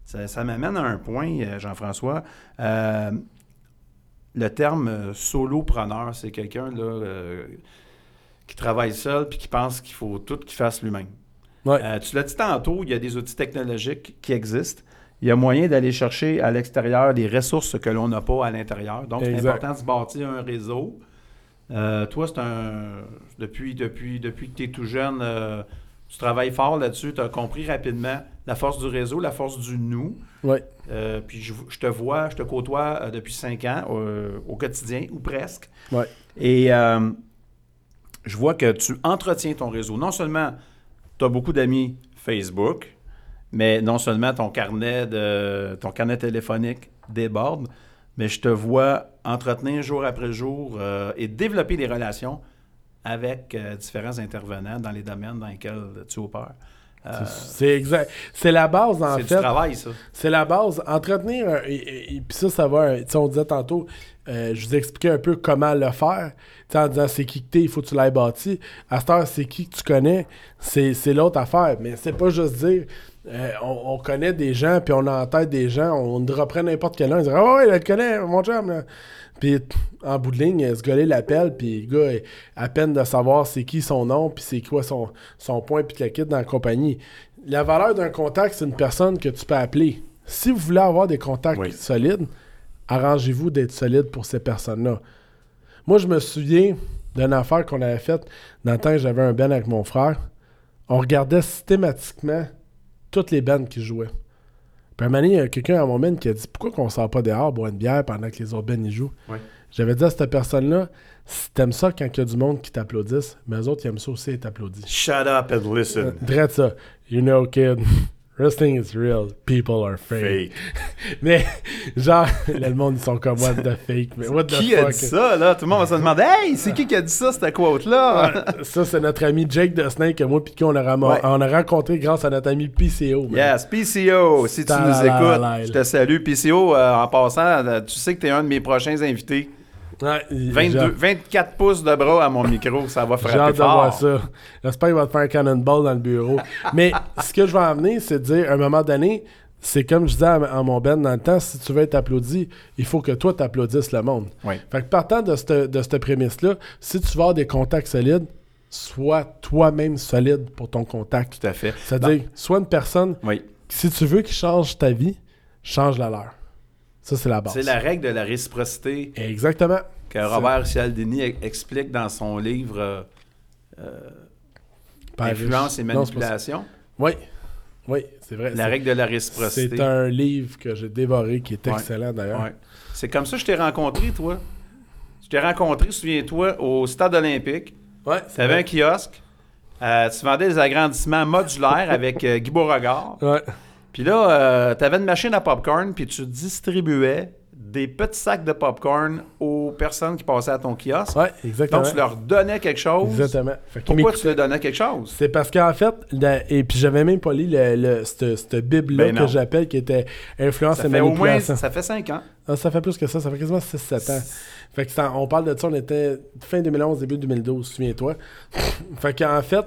Ça, ça m'amène à un point, euh, Jean-François. Euh, le terme euh, solopreneur, c'est quelqu'un là, euh, qui travaille seul puis qui pense qu'il faut tout qu'il fasse lui-même. Ouais. Euh, tu l'as dit tantôt, il y a des outils technologiques qui existent. Il y a moyen d'aller chercher à l'extérieur des ressources que l'on n'a pas à l'intérieur. Donc, c'est important de se bâtir un réseau. Euh, toi, c'est un. Depuis, depuis, depuis que tu es tout jeune, euh, tu travailles fort là-dessus. Tu as compris rapidement la force du réseau, la force du nous. Ouais. Euh, puis je, je te vois, je te côtoie depuis cinq ans au quotidien, ou presque. Et je vois que tu entretiens ton réseau. Non seulement tu as beaucoup d'amis Facebook, mais non seulement ton carnet, de, ton carnet téléphonique déborde, mais je te vois entretenir jour après jour euh, et développer des relations avec euh, différents intervenants dans les domaines dans lesquels tu opères. Euh, C'est exact. C'est la base, en c'est du fait. travail, ça. C'est la base. Entretenir, un- et, et- et puis ça, ça va. Tu sais, on disait tantôt, euh, je vous expliquais un peu comment le faire. Tu sais, en disant c'est qui que t'es, il faut que tu l'aies bâti. À cette heure, c'est qui que tu connais, c'est c'est l'autre affaire. Mais c'est pas juste dire. Euh, on, on connaît des gens, puis on a en tête des gens, on dropperait n'importe quel un, on dirait Ah ouais, là, tu connais, mon chum. Là. Puis en bout de ligne, ce gars-là l'appelle, puis le gars, à peine de savoir c'est qui son nom, puis c'est quoi son, son point, puis le kit dans la compagnie. La valeur d'un contact, c'est une personne que tu peux appeler. Si vous voulez avoir des contacts Oui. solides, arrangez-vous d'être solide pour ces personnes-là. Moi, je me souviens d'une affaire qu'on avait faite dans le temps que j'avais un band avec mon frère. On regardait systématiquement toutes les bands qui jouaient. Puis un moment donné, il y a quelqu'un à mon band qui a dit Pourquoi qu'on sort pas dehors boire une bière pendant que les autres bands y jouent? J'avais dit à cette personne-là Si t'aimes ça quand il y a du monde qui t'applaudisse, mais eux autres, ils aiment ça aussi être applaudis. Shut up and listen. Drette ça. You know, kid, wrestling is real. People are fake. Mais, genre, le monde, ils sont comme, what the fake. Mais what the Qui fuck? a dit ça, là? Tout le monde va se demander Hey, c'est qui qui a dit ça, cette quote-là? Ouais, ça, c'est notre ami Jake de Snake que moi qui on a, Ouais. on a rencontré grâce à notre ami PCO. man. Yes, PCO, si tu nous écoutes, je te salue. PCO, euh, en passant, euh, tu sais que tu es un de mes prochains invités. Ouais, il- 22, j'ai- 24 pouces de bras à mon micro, ça va J'ai frapper hâte de fort. voir ça. J'espère qu'il va te faire un cannonball dans le bureau. Mais ce que je vais amener, c'est de dire, à un moment donné, c'est comme je disais à, à mon Ben dans le temps, si tu veux être applaudi, il faut que toi, t'applaudisses le monde. Oui. Fait que partant de cette, de cette prémisse-là, si tu veux avoir des contacts solides, sois toi-même solide pour ton contact. Tout à fait. C'est-à-dire, sois une personne, Oui. si tu veux qu'il change ta vie, change la leur. Ça, c'est la base. C'est la règle de la réciprocité Exactement. que Robert Cialdini e- explique dans son livre euh, Par- Influence et Non, manipulation. Oui. Oui, c'est vrai. La règle de la réciprocité. C'est un livre que j'ai dévoré qui est Ouais. excellent d'ailleurs. Ouais. C'est comme ça que je t'ai rencontré, toi. Je t'ai rencontré, souviens-toi, au stade olympique. Ouais, Tu avais un kiosque. Euh, tu vendais des agrandissements modulaires avec euh, Guy Beauregard. Ouais. Puis là, tu avais une machine à popcorn, puis tu distribuais des petits sacs de popcorn aux personnes qui passaient à ton kiosque. Ouais, exactement. Donc, tu leur donnais quelque chose. Exactement. Fait Pourquoi tu leur donnais quelque chose? C'est parce qu'en fait, et puis j'avais même pas lu le, le- cette, Bible-là Ben que j'appelle qui était Influence Ça et fait au moins ça fait cinq ans. Ah, ça fait plus que ça, ça fait quasiment 6-7 ans. Fait que ça- on parle de ça, on était fin 2011, début 2012, souviens-toi. fait qu'en fait,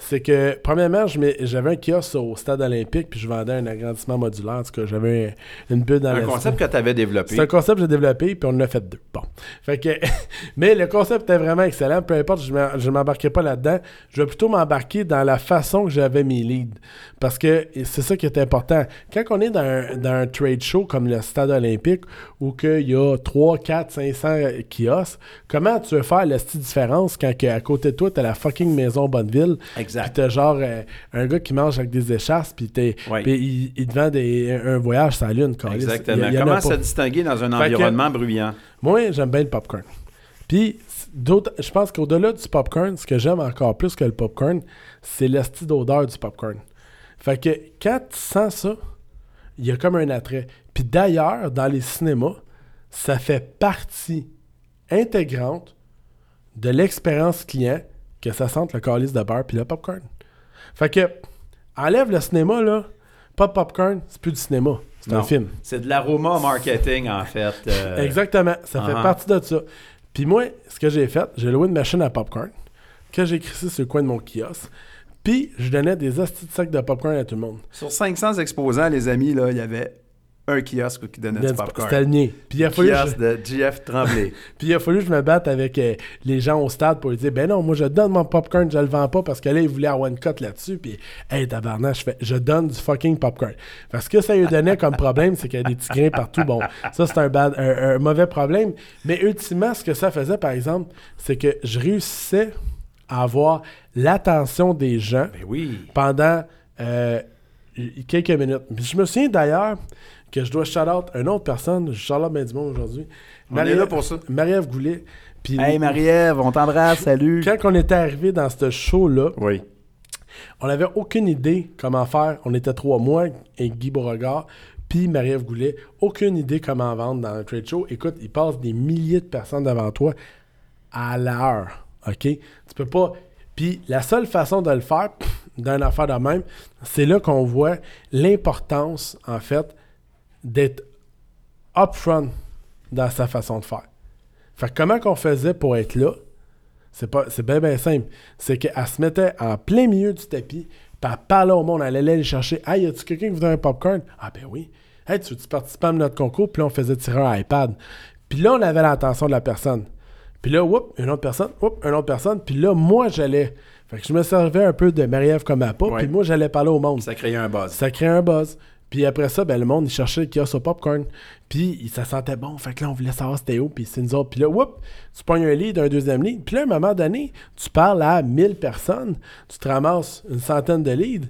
c'est que, premièrement, j'avais un kiosque au stade olympique, puis je vendais un agrandissement modulaire. En tout cas, j'avais une bulle dans Un la concept que tu avais développé. c'est un concept que j'ai développé, puis on en a fait deux. Bon. Fait que, mais le concept était vraiment excellent. Peu importe, je ne m'embarquerai pas là-dedans. Je vais plutôt m'embarquer dans la façon que j'avais mes leads. Parce que c'est ça qui est important. Quand on est dans un, dans un trade show comme le Stade olympique, où qu'il y a 3, 4, 500 kiosques, comment tu veux faire la petite différence quand à côté de toi, tu as la fucking maison Bonneville, Exact. Puis t'as genre euh, un gars qui mange avec des échasses, puis t'es- Ouais. puis il, il te vend des- un voyage sur la Lune. câlisse. Exactement. Il il Comment se distinguer dans un Fait que- environnement bruyant? Moi, j'aime bien le popcorn. Puis, je pense qu'au-delà du popcorn, ce que j'aime encore plus que le popcorn, c'est l'esti d'odeur du popcorn. Fait que quand tu sens ça, il y a comme un attrait. Puis d'ailleurs, dans les cinémas, ça fait partie intégrante de l'expérience client que ça sente le calice de beurre puis le popcorn. Fait que, enlève le cinéma, là, pas de popcorn, c'est plus du cinéma. C'est un film. C'est de l'aroma marketing, en fait. euh, Exactement. Ça fait ah. partie de ça. Puis moi, ce que j'ai fait, j'ai loué une machine à popcorn que j'ai crissé sur le coin de mon kiosque. Puis je donnais des hosties de sacs de popcorn à tout le monde. Sur 500 exposants, les amis, là, il y avait un kiosque qui donnait du C'était popcorn. le mien. Puis il a fallu je- Kiosque de GF Tremblay. Puis il a fallu que je me batte avec euh, les gens au stade pour lui dire Ben non, moi je donne mon popcorn, je le vends pas parce que là, il voulait avoir une cote là-dessus. Puis, hey, tabarnak, je fais Je donne du fucking popcorn. Parce que ça lui donnait comme problème, c'est qu'il y a des petits grains partout. Bon, ça, c'est un, bad- un- un mauvais problème. Mais ultimement, ce que ça faisait, par exemple, c'est que je réussissais à avoir l'attention des gens ben oui. pendant euh, quelques minutes. Je me souviens d'ailleurs que je dois shout-out une autre personne. Je shout-out bien du monde aujourd'hui. On est là pour ça. Marie-Ève Goulet. Puis Hey Marie-Ève, on t'embrasse, salut. quand on était arrivé dans ce show-là, Oui. on n'avait aucune idée comment faire. On était trois, moi et Guy Beauregard, puis Marie-Ève Goulet. Aucune idée comment vendre dans un trade show. Écoute, il passe des milliers de personnes devant toi à l'heure. OK? Tu peux pas. Puis la seule façon de le faire, d'une affaire de même, c'est là qu'on voit l'importance, en fait, d'être upfront dans sa façon de faire. Fait que comment qu'on faisait pour être là? C'est pas c'est bien bien simple. C'est qu'elle se mettait en plein milieu du tapis, puis elle parlait au monde, elle allait aller chercher. Hey, y a-tu quelqu'un qui voudrait un popcorn? Ah ben oui. Hey, tu veux-tu participer à notre concours? Puis là, on faisait tirer un iPad. Puis là, on avait l'attention de la personne. Puis là, whoop, une autre personne, whoop, une autre personne. Puis là, moi, j'allais. Fait que je me servais un peu de Marie-Ève comme à pas, Ouais. puis moi, j'allais parler au monde. Ça créait un buzz. Ça crée un buzz. Puis après ça, ben, le monde, il cherchait le kiosque au popcorn. Puis ça sentait bon. Fait que là, on voulait savoir c'était où. Puis c'est nous autres. Puis là, whoop, tu pognes un lead, un deuxième lead. Puis là, à un moment donné, tu parles à 1000 personnes. Tu te ramasses une centaine de leads.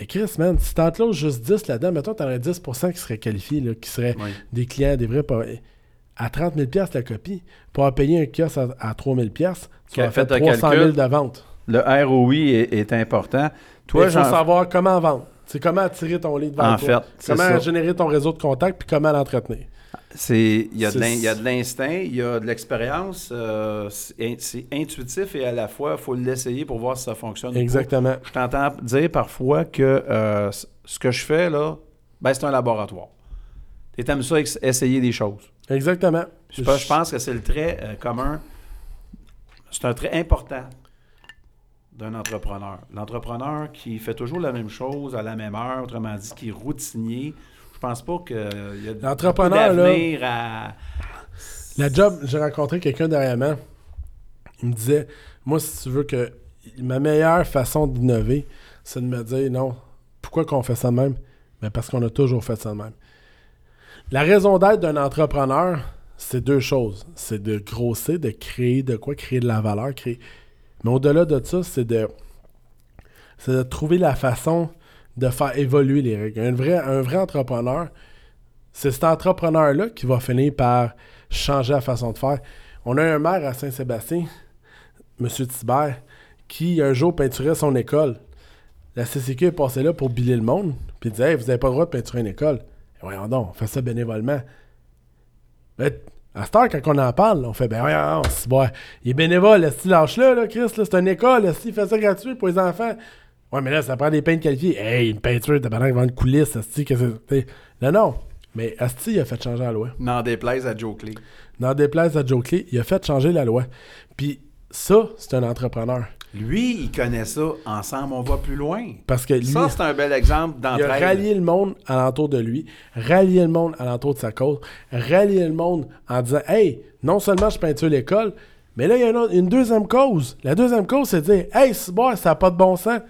Mais Chris, man, si t'en closes juste 10 là-dedans, mettons, t'aurais 10% qui seraient qualifiés, là, qui seraient Oui. des clients, des vrais. À 30 000 la copie. Pour payer un kiosque à, à 3 000 tu Qui a vas faire fait le 300 000 calcul. de vente. Le ROI est, est important. Toi, il faut savoir comment vendre. C'est comment attirer ton lead vers En toi. fait, comment ça. générer ton réseau de contacts puis comment l'entretenir. C'est, il y a de l'instinct, il y a de l'expérience. euh, c'est, in- c'est intuitif et à la fois, il faut l'essayer pour voir si ça fonctionne. Exactement. Je t'entends dire parfois que euh, ce que je fais, là, ben, c'est un laboratoire. Tu aimes ça, essayer des choses. Exactement. Je, pense- je pense que c'est le trait euh, commun. C'est un trait important d'un entrepreneur. L'entrepreneur qui fait toujours la même chose à la même heure, autrement dit, qui est routinier. Je pense pas qu'il y a de- L'entrepreneur, d'avenir à... La job, j'ai rencontré quelqu'un dernièrement. Il me disait Moi, si tu veux que ma meilleure façon d'innover, c'est de me dire non, pourquoi qu'on fait ça de même? Ben Parce qu'on a toujours fait ça de même. La raison d'être d'un entrepreneur, c'est deux choses. C'est de grossir, de créer de quoi, créer de la valeur, créer. Mais au-delà de ça, c'est de, trouver la façon de faire évoluer les règles. Un vrai, entrepreneur, c'est cet entrepreneur-là qui va finir par changer la façon de faire. On a un maire à Saint-Sébastien, M. Thibert, qui un jour peinturait son école. La CCQ est passée là pour biler le monde, puis il disait vous n'avez pas le droit de peinturer une école. Voyons donc, on fait ça bénévolement. À cette heure, quand on en parle, on fait Ben voyons, c'est bon, il est bénévole, est lâche-là, là, Chris, là, c'est une école, est il fait ça gratuit pour les enfants. Ouais, mais là, ça prend des peintres qualifiés. Hey, une peinture, t'as pas devant une coulisse, est-ce que c'est? Non, non. Mais Asti, il a fait changer la loi. N'en déplaise à Joe Clay. Dans des places à Joe Clay, il a fait changer la loi. Puis ça, c'est un entrepreneur. Lui, il connaît ça. Ensemble, on va plus loin. Parce que lui, Ça, c'est un bel exemple il a d'entraide. rallié le monde alentour de lui, rallié le monde alentour de sa cause, rallié le monde en disant Hey, non seulement je peinture l'école, mais là, il y a une, autre- une deuxième cause. La deuxième cause, c'est de dire Hey, c'est bon, ça n'a pas de bon sens.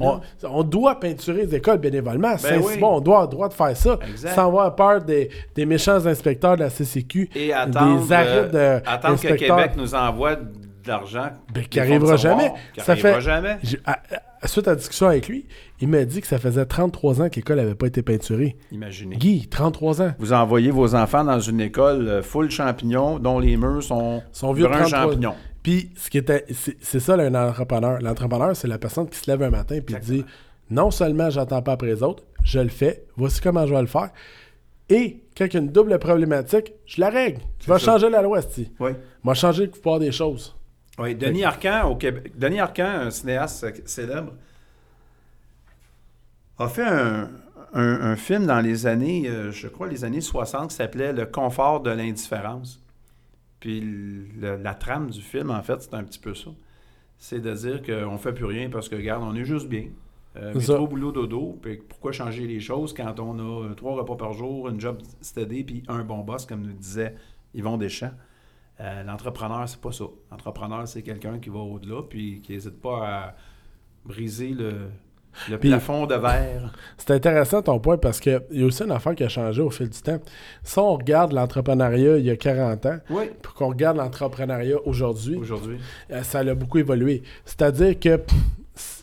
On, on doit peinturer les écoles bénévolement. c'est Ben oui. bon, on doit avoir le droit de faire ça Exact. sans avoir peur des, des méchants inspecteurs de la CCQ, Et attendre, des arrêts euh, attendre que. Québec nous envoie de l'argent. Ben, qui de arrivera tiroir, jamais. Qui Ça fait- jamais. À- à- suite à la discussion avec lui, il m'a dit que ça faisait 33 ans que l'école n'avait pas été peinturée. Imaginez. Guy, 33 ans. Vous envoyez vos enfants dans une école euh, full champignons dont les murs sont, Son vieux bruns 33. champignons. Puis, ce qui était, c'est ça, là, un entrepreneur. L'entrepreneur, c'est la personne qui se lève un matin puis dit non seulement j'attends pas après les autres, je le fais, voici comment je vais le faire. Et, quand il y a une double problématique, je la règle. Je vais ça. changer la loi, Sti. Oui. Moi, changer le pouvoir des choses. Oui, Denis Arcan au Québec. Denis Arcan, un cinéaste célèbre, a fait un, un- un film dans les années, euh, je crois, les années 60 qui s'appelait Le confort de l'indifférence. Puis le- la trame du film, en fait, c'est un petit peu ça. C'est de dire qu'on fait plus rien parce que, regarde, on est juste bien. Euh, métro, boulot, dodo. Puis pourquoi changer les choses quand on a euh, trois repas par jour, une job steady, puis un bon boss, comme nous disait Yvon Deschamps? Euh, L'entrepreneur, c'est pas ça. L'entrepreneur, c'est quelqu'un qui va au-delà, puis qui n'hésite pas à briser le, le Puis- plafond de verre. C'est intéressant ton point parce qu'il y a aussi une affaire qui a changé au fil du temps. Si on regarde l'entrepreneuriat il y a 40 ans, Oui. puis qu'on regarde l'entrepreneuriat aujourd'hui, Aujourd'hui. Euh, ça a beaucoup évolué. C'est-à-dire que pff,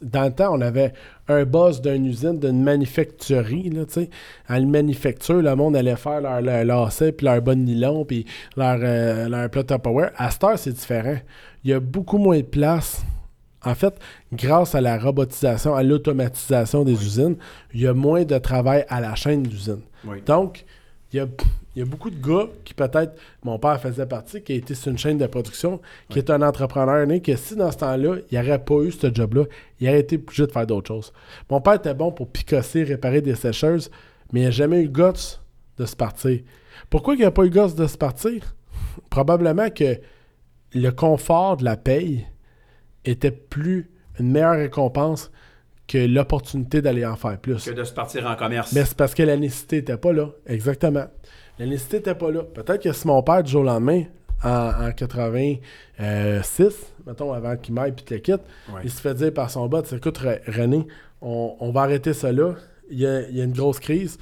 dans le temps, on avait un boss d'une usine, d'une manufacturerie, là, tu sais. À une manufacture, le monde allait faire leur, leur lacet, puis leur bonne nylon, puis leur, euh, leur plat Tupperware. À cette heure, c'est différent. Il y a beaucoup moins de place. En fait, grâce à la robotisation, à l'automatisation des usines, il y a moins de travail à la chaîne d'usine. Oui. Donc, il y a, il y a beaucoup de gars qui peut-être, mon père faisait partie, qui a été sur une chaîne de production, qui est un entrepreneur né, que si dans ce temps-là, il n'aurait pas eu ce job-là, il aurait été obligé de faire d'autres choses. Mon père était bon pour picosser, réparer des sécheuses, mais il n'a jamais eu le guts de se partir. Pourquoi il n'a pas eu le guts de se partir? Probablement que le confort de la paye était plus une meilleure récompense que l'opportunité d'aller en faire plus. Que de se partir en commerce. Mais c'est parce que la nécessité n'était pas là. Exactement. La nécessité n'était pas là. Peut-être que si mon père, du jour au lendemain, en, en 86, mettons, avant qu'il m'aille puis qu'il le quitte, Ouais. il se fait dire par son boss Écoute, Re- René, on, on va arrêter ça là. Il y a, il y a une grosse crise.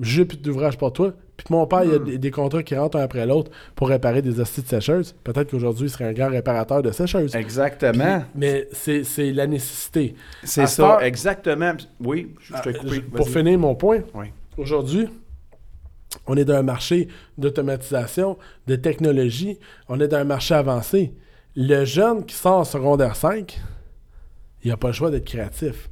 J'ai plus d'ouvrage pour toi. Puis mon père, il y a des, des contrats qui rentrent un après l'autre pour réparer des hosties de sécheuses. Peut-être qu'aujourd'hui, il serait un grand réparateur de sécheuses. Exactement. Mais c'est la nécessité. C'est ça, exactement. Oui, je je t'ai Ah, coupé. je- Pour Vas-y. finir mon point, Oui. aujourd'hui, on est dans un marché d'automatisation, de technologie, on est dans un marché avancé. Le jeune qui sort en secondaire 5, il n'a pas le choix d'être créatif.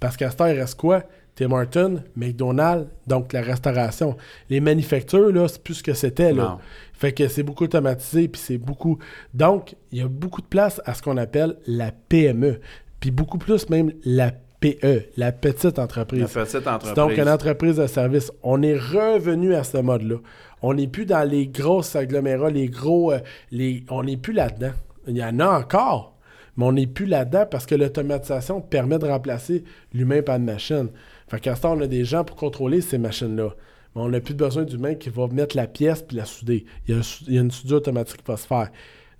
Parce qu'à ce temps, il reste quoi? Tim Hortons, McDonald's, donc la restauration. Les manufactures, là, c'est plus ce que c'était. là. Non. Fait que c'est beaucoup automatisé, puis c'est beaucoup... Donc, il y a beaucoup de place à ce qu'on appelle la PME. Puis beaucoup plus même la PE, la petite entreprise. La petite entreprise. Donc, une entreprise de service. On est revenu à ce mode-là. On n'est plus dans les grosses agglomérats, les gros. euh, les... On n'est plus là-dedans. Il y en a encore, mais on n'est plus là-dedans parce que l'automatisation permet de remplacer l'humain par une machine. Fait qu'à ce temps, on a des gens pour contrôler ces machines-là. Mais on n'a plus besoin d'humain qui va mettre la pièce puis la souder. Il y a, il y a une soudure automatique qui va se faire.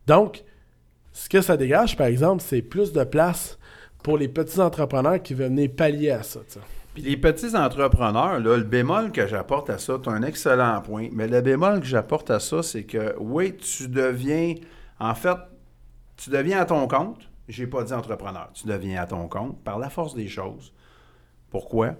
Donc, ce que ça dégage, par exemple, c'est plus de place pour les petits entrepreneurs qui veulent venir pallier à ça. tu sais. Puis les petits entrepreneurs, là, le bémol que j'apporte à ça, tu as un excellent point, mais le bémol que j'apporte à ça, c'est que oui, tu deviens, en fait, tu deviens à ton compte. J'ai pas dit entrepreneur, tu deviens à ton compte par la force des choses. Pourquoi?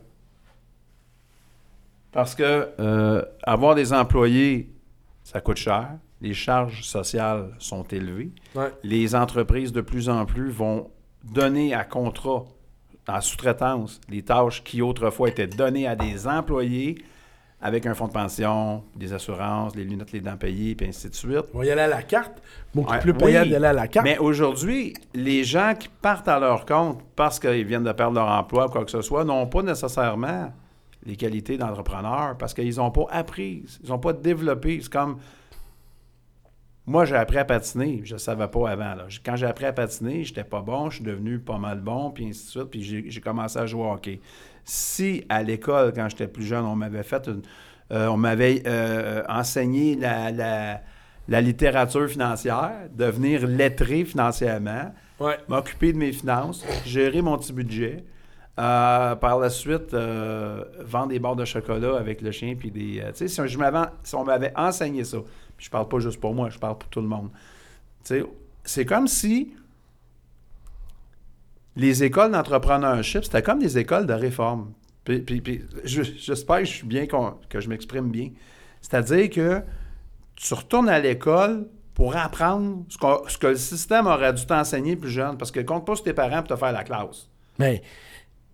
Parce que euh, avoir des employés, ça coûte cher. Les charges sociales sont élevées. Ouais. Les entreprises, de plus en plus, vont donner à contrat, en sous-traitance, les tâches qui autrefois étaient données à des employés avec un fonds de pension, des assurances, les lunettes, les dents payées, puis ainsi de suite. On va y aller à la carte. Beaucoup Ouais, plus payant oui, d'y aller à la carte. Mais aujourd'hui, les gens qui partent à leur compte parce qu'ils viennent de perdre leur emploi ou quoi que ce soit n'ont pas nécessairement les qualités d'entrepreneur parce qu'ils n'ont pas appris, ils n'ont pas développé. C'est comme. Moi, j'ai appris à patiner, je ne savais pas avant. là. Quand j'ai appris à patiner, j'étais pas bon, je suis devenu pas mal bon, puis ainsi de suite, puis j'ai commencé à jouer au hockey. Si à l'école, quand j'étais plus jeune, on m'avait fait une- euh, on m'avait euh, enseigné la, la- la littérature financière, devenir lettré financièrement, Ouais. m'occuper de mes finances, gérer mon petit budget. Euh, par la suite, euh, vendre des barres de chocolat avec le chien. Puis des, euh, tu sais, si, on m'avait enseigné ça, puis je parle pas juste pour moi, je parle pour tout le monde. Tu sais, c'est comme si les écoles d'entrepreneurship, c'était comme des écoles de réforme. J'espère que je suis bien que je m'exprime bien. C'est-à-dire que tu retournes à l'école pour apprendre ce, que le système aurait dû t'enseigner plus jeune, parce que compte pas sur tes parents pour te faire la classe. Mais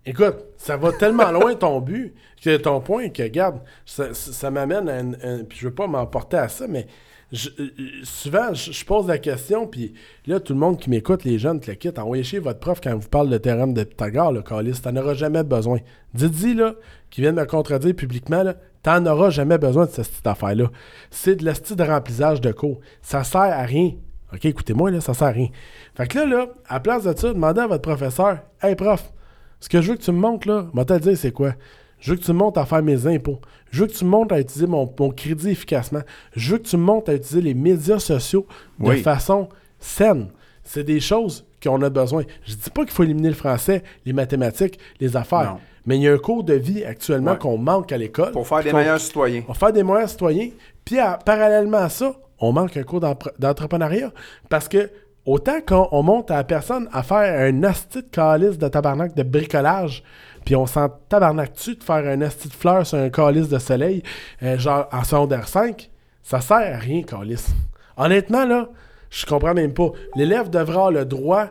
écoute, ça va tellement loin ton but, que ton point, que regarde, ça, ça- m'amène à un, un- Puis je veux pas m'emporter à ça, mais euh, souvent, je, pose la question, puis là, tout le monde qui m'écoute, les jeunes, te le quitte, envoyez chez votre prof quand vous parle de théorème de Pythagore, le calice, t'en auras jamais besoin. Dites-y, là, qui viennent me contredire publiquement, là, t'en auras jamais besoin de cette petite affaire-là. C'est de la de remplissage de cours. Ça sert à rien. OK, écoutez-moi, là, ça sert à rien. Fait que là, là, à place de ça, demandez à votre professeur, Hey, prof, ce que je veux que tu me montres, là, te le dire, c'est quoi? Je veux que tu me montres à faire mes impôts. Je veux que tu me montres à utiliser mon, mon crédit efficacement. Je veux que tu me montres à utiliser les médias sociaux de Oui. façon saine. C'est des choses qu'on a besoin. Je dis pas qu'il faut éliminer le français, les mathématiques, les affaires. Non. Mais il y a un cours de vie actuellement Ouais. qu'on manque à l'école. Pour faire des meilleurs citoyens. va faire des moyens citoyens. Puis à- parallèlement à ça, on manque un cours d'entrepreneuriat. Parce que autant qu'on on monte à la personne à faire un asti de calice de tabarnak de bricolage, puis on s'en tabarnak dessus de faire un asti de fleurs sur un calice de soleil, euh, genre en secondaire 5, ça sert à rien, calice. Honnêtement, là, je comprends même pas. L'élève devra avoir le droit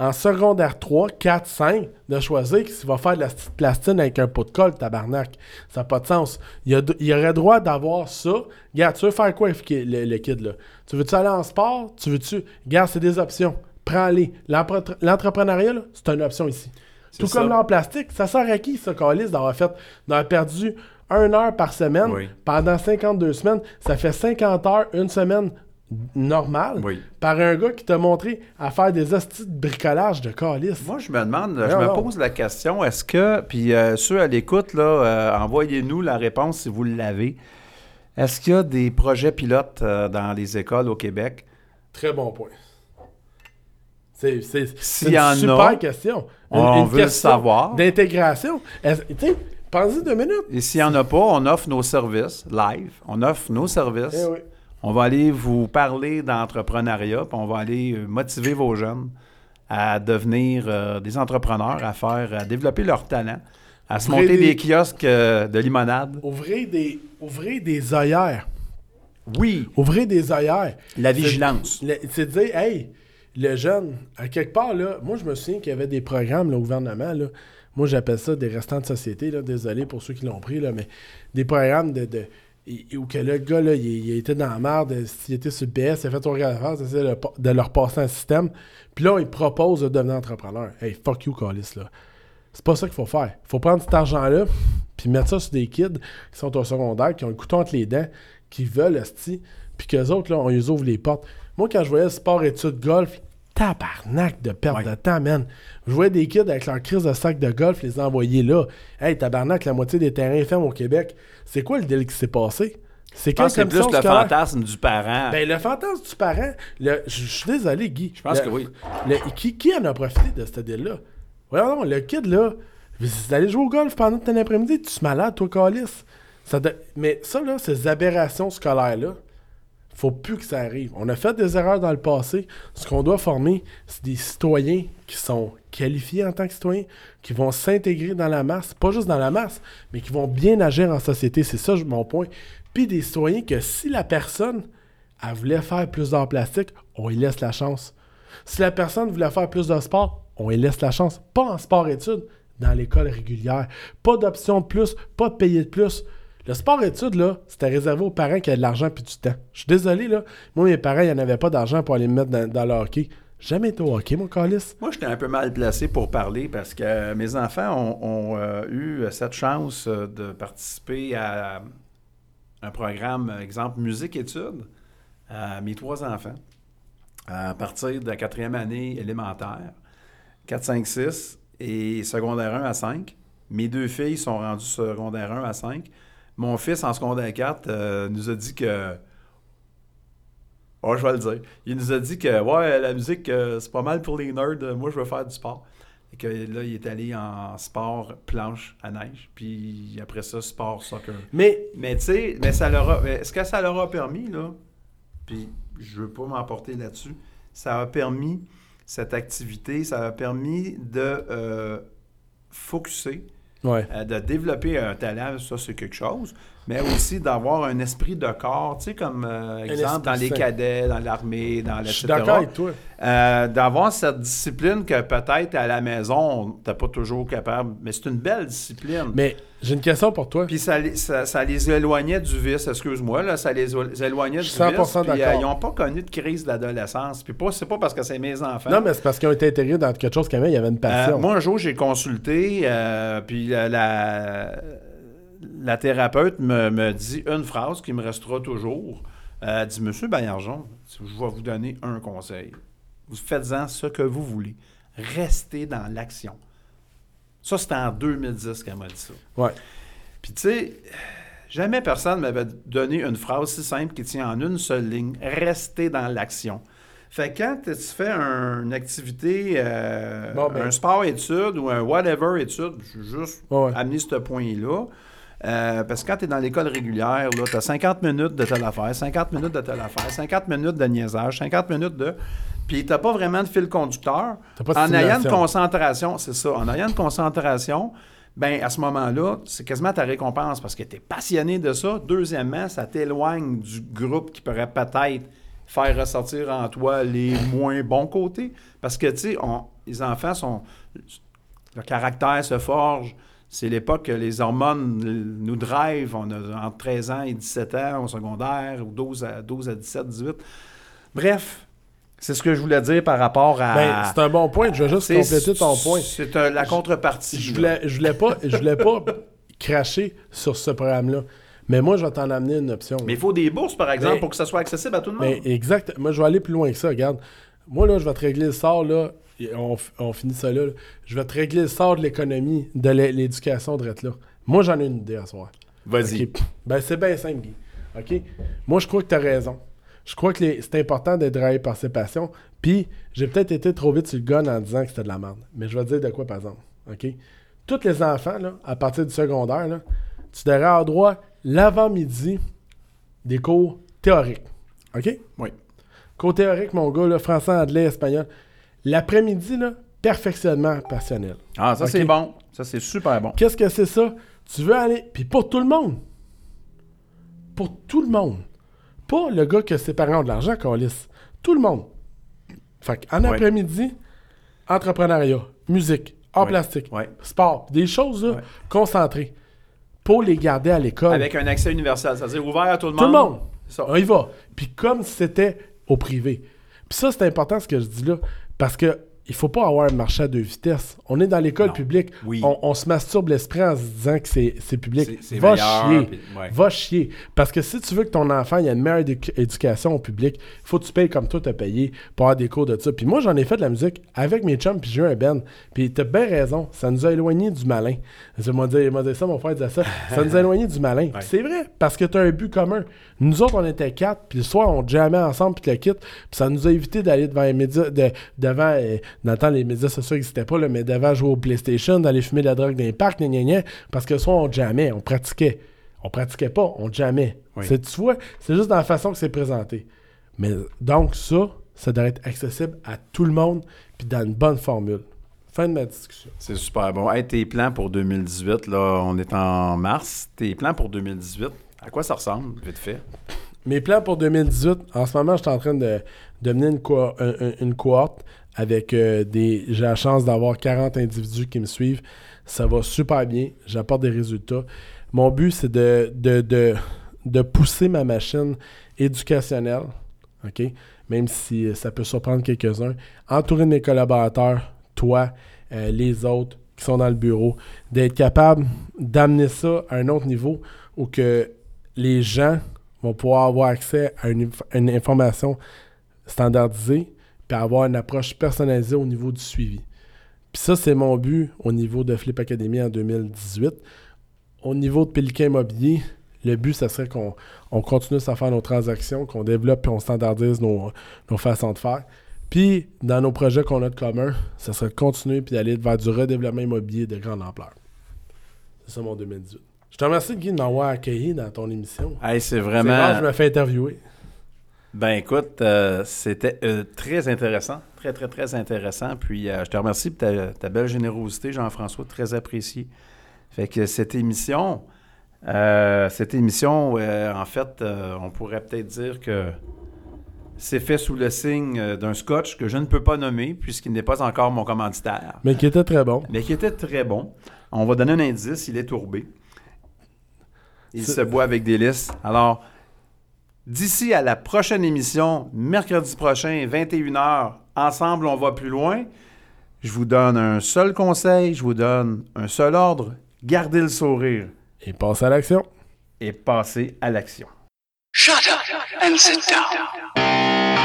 en secondaire 3, 4, 5, de choisir s'il va faire de la petite plastine avec un pot de colle, tabarnak. Ça n'a pas de sens. Il, y a- il aurait droit d'avoir ça. Regarde, tu veux faire quoi, le, le kid, là? Tu veux-tu aller en sport? Tu veux-tu... Regarde, c'est des options. Prends-les. L'entrepreneuriat, c'est une option ici. Tout ça. comme l'art plastique, ça sert à qui, ce calice, d'avoir fait... d'avoir perdu une heure par semaine Oui. pendant 52 semaines? Ça fait 50 heures, une semaine normale Oui. par un gars qui t'a montré à faire des hosties de bricolage de calice. Moi, je me demande, je me non. pose la question, est-ce que, puis euh, ceux à l'écoute, là, euh, envoyez-nous la réponse si vous l'avez. Est-ce qu'il y a des projets pilotes euh, dans les écoles au Québec? Très bon point. C'est c'est- c'est S'il une y en super a, question. on veut le savoir. D'intégration. Pensez deux minutes. Et s'il n'y en a pas, on offre nos services live. On offre nos services. Eh oui. On va aller vous parler d'entrepreneuriat, puis on va aller euh, motiver vos jeunes à devenir euh, des entrepreneurs, à faire, à développer leur talent, à se monter des- des kiosques euh, de limonade. Ouvrez des, ouvrez des œillères. Oui, Ouvrez des œillères. la vigilance. C'est de dire, hey, le jeune, à quelque part, là, moi, je me souviens qu'il y avait des programmes, là, au gouvernement, là. Moi, j'appelle ça des restants de société, là. Désolé pour ceux qui l'ont pris, là, mais des programmes de. de i- où que le gars, là, il, il était dans la merde, s'il était sur PS, il a fait son regard d'affaires, c'est de, de leur passer un système. Puis là, il propose de devenir entrepreneur. Hey, fuck you, Callis, là. C'est pas ça qu'il faut faire. Il faut prendre cet argent-là, puis mettre ça sur des kids qui sont au secondaire, qui ont le couteau entre les dents, qui veulent, esti, puis qu'eux autres, là, on les ouvre les portes. Moi, quand je voyais sport études golf, tabarnak de perte Ouais. de temps, man. Je voyais des kids avec leur crise de sac de golf les envoyer là. Hey, tabarnak, la moitié des terrains fermes au Québec. C'est quoi le deal qui s'est passé? C'est que c'est plus le scolaire? fantasme du parent. Ben, le fantasme du parent, le- je suis désolé, Guy. Je pense Le- que oui. le- qui, qui en a profité de ce deal-là? Voyons donc, le kid, là, c'est d'aller jouer au golf pendant ton après-midi, tu es malade, toi, Calis. Ça de- Mais ça, là, ces aberrations scolaires-là, faut plus que ça arrive. On a fait des erreurs dans le passé. Ce qu'on doit former, c'est des citoyens qui sont qualifiés en tant que citoyens, qui vont s'intégrer dans la masse, pas juste dans la masse, mais qui vont bien agir en société. C'est ça mon point. Puis des citoyens que si la personne, elle voulait faire plus d'art plastique, on lui laisse la chance. Si la personne voulait faire plus de sport, on lui laisse la chance. Pas en sport-études, dans l'école régulière. Pas d'option de plus, pas de payer de plus. Le sport-études, là, c'était réservé aux parents qui avaient de l'argent puis du temps. Je suis désolé, là. Moi, mes parents, ils n'avaient pas d'argent pour aller me mettre dans, dans le hockey. Jamais été au hockey, mon calice. Moi, j'étais un peu mal placé pour parler parce que mes enfants ont, euh, eu cette chance euh, de participer à un programme, exemple, musique-études, mes trois enfants, à partir de la quatrième année élémentaire, 4, 5, 6, et secondaire 1 à 5. Mes deux filles sont rendues secondaire 1 à 5. Mon fils, en secondaire 4, euh, nous a dit que Oh, je vais le dire. Il nous a dit que ouais, la musique, euh, c'est pas mal pour les nerds. Moi, je veux faire du sport. Et que là, il est allé en sport planche à neige. Puis après ça, sport soccer. Mais, Mais tu sais, mais ça leur a, mais ce que ça leur a permis, là, puis je veux pas m'emporter là-dessus, ça a permis, cette activité, ça a permis de euh, focuser, ouais. euh, de développer un talent, ça c'est quelque chose, mais aussi d'avoir un esprit de corps, tu sais, comme euh, exemple dans les cadets, dans l'armée, dans Je suis etc. d'accord avec toi. Euh, d'avoir cette discipline que peut-être à la maison, t'es pas toujours capable, mais c'est une belle discipline. Mais j'ai une question pour toi. Puis ça, les- ça, ça les éloignait du vice, excuse-moi, là, ça les éloignait du suis 100% vice. Puis, euh, d'accord. ils n'ont pas connu de crise d'adolescence. Puis pas, c'est pas parce que c'est mes enfants. Non, mais c'est parce qu'ils ont été intégrés dans quelque chose quand même, il y avait une Euh, passion. moi, un jour, j'ai consulté, euh, puis la, la, la thérapeute me, me dit une phrase qui me restera toujours. Euh, Elle dit Monsieur Baillargeon, je vais vous donner un conseil. Vous faites-en ce que vous voulez. Restez dans l'action. Ça, c'était en 2010 qu'elle m'a dit ça. Ouais. Puis, tu sais, jamais personne m'avait donné une phrase si simple qui tient en une seule ligne rester dans l'action. Fait que quand tu fais un- une activité, euh, Bon, ben- un sport-étude ou un whatever-étude, je vais juste ouais. amener ce point-là. Euh, parce que quand tu es dans l'école régulière, tu as 50 minutes de telle affaire, 50 minutes de telle affaire, 50 minutes de niaisage, 50 minutes de. Puis tu pas vraiment de fil conducteur. T'as pas de en ayant une concentration, c'est ça, en ayant une concentration, ben à ce moment-là, c'est quasiment ta récompense parce que tu es passionné de ça. Deuxièmement, ça t'éloigne du groupe qui pourrait peut-être faire ressortir en toi les moins bons côtés. Parce que, tu sais, les enfants sont. Le caractère se forge. C'est l'époque que les hormones nous drive. On a entre 13 ans et 17 ans au secondaire, ou 12 à, 12 à 17, 18. Bref, c'est ce que je voulais dire par rapport à. Ben, c'est un bon point. Je vais juste compléter ton point. C'est la contrepartie. Je voulais, je voulais pas, je voulais pas cracher sur ce programme-là. Mais moi, je vais t'en amener une option. Mais il faut des bourses, par exemple, Mais- pour que ça soit accessible à tout le monde. Mais exact. Moi, je vais aller plus loin que ça. Regarde. Moi, là, je vais te régler le sort, là. et On, finit ça là, là. Je vais te régler le sort de l'économie, de l'é- l'éducation de là. Moi, j'en ai une idée à soir. Vas-y. Ben, c'est bien simple, Guy. OK? Moi, je crois que tu as raison. Je crois que les- c'est important d'être drivé par ses passions. Puis, j'ai peut-être été trop vite sur le gun en disant que c'était de la merde. Mais je vais te dire de quoi, par exemple. OK? Tous les enfants, là, à partir du secondaire, là, tu devrais avoir droit l'avant-midi des cours théoriques. OK? Oui. Cours théorique, mon gars, là, français, anglais, espagnol. L'après-midi, là, perfectionnement passionnel. Ah, ça, c'est bon. Ça, c'est super bon. Qu'est-ce que c'est ça? Tu veux aller. Puis pour tout le monde. Pour tout le monde. Pas le gars que ses parents ont de l'argent, Calis. Tout le monde. Fait Ouais. après-midi, entrepreneuriat, musique, art Ouais. plastique, Ouais. sport, des choses là, concentrées. Pour les garder à l'école. Avec un accès universel, c'est-à-dire ouvert à tout le monde. Tout le monde. Ça. On y va. Puis comme c'était au privé. Puis ça, c'est important ce que je dis là. Parce que il faut pas avoir un marché à deux vitesses. On est dans l'école publique. Oui. On, on se masturbe l'esprit en se disant que c'est public. C'est- Va meilleur, chier. ouais. Va chier. Parce que si tu veux que ton enfant ait une meilleure édu- éducation au public, il faut que tu payes comme toi t'as payé pour avoir des cours de ça. Puis moi, j'en ai fait de la musique avec mes chums, puis j'ai eu un ben. Puis t'as bien raison. Ça nous a éloignés du malin. Je ça, mon frère disait ça. Ça nous a éloignés du malin. Puis C'est vrai, parce que t'as un but commun. Nous autres, on était quatre, puis le soir, on jammait ensemble, puis le kit. Puis ça nous a évité d'aller devant les médias, de, devant, euh, dans le temps, les médias sociaux n'existaient pas, là, mais devant jouer au PlayStation, d'aller fumer de la drogue dans les parcs, gna, gna, gna, parce que le soir, on jammait, on pratiquait. On pratiquait pas, on. Oui. C'est, tu vois, c'est juste dans la façon que c'est présenté. Mais donc, ça, ça doit être accessible à tout le monde, puis dans une bonne formule. Fin de ma discussion. C'est super bon. Hey, tes plans pour 2018, là, on est en mars. Tes plans pour 2018, à quoi ça ressemble, vite fait? Mes plans pour 2018, en ce moment, je suis en train de, de mener une, co- un- un- une cohorte avec euh, des. J'ai la chance d'avoir 40 individus qui me suivent. Ça va super bien. J'apporte des résultats. Mon but, c'est de, de, de, de pousser ma machine éducationnelle. OK? Même si euh, ça peut surprendre quelques-uns. Entourer mes collaborateurs, toi, euh, les autres qui sont dans le bureau, d'être capable d'amener ça à un autre niveau où que les gens vont pouvoir avoir accès à une, une information standardisée puis avoir une approche personnalisée au niveau du suivi. Puis ça, c'est mon but au niveau de Flip Academy en 2018. Au niveau de Pélican Immobilier, le but, ce serait qu'on on continue à faire nos transactions, qu'on développe et on standardise nos, nos façons de faire. Puis, dans nos projets qu'on a de commun, ce serait de continuer puis d'aller vers du redéveloppement immobilier de grande ampleur. C'est ça mon 2018. Je te remercie, Guy, de m'avoir accueilli dans ton émission. Hey, c'est C'est vraiment. rare que je me fais interviewer. Ben écoute, euh, c'était euh, très intéressant, très très très intéressant. Puis euh, je te remercie pour ta, ta belle générosité, Jean-François, très apprécié. Fait que cette émission, cette émission, en fait, on pourrait peut-être dire que c'est fait sous le signe d'un scotch que je ne peux pas nommer puisqu'il n'est pas encore mon commanditaire, Mais qui était très bon. mais qui était très bon. On va donner un indice, il est tourbé. Il se boit avec délice. Alors, D'ici à la prochaine émission, mercredi prochain, 21h, ensemble, on va plus loin. Je vous donne un seul conseil, je vous donne un seul ordre. Gardez le sourire Et passe à l'action. et passez à l'action. Shut up and sit down.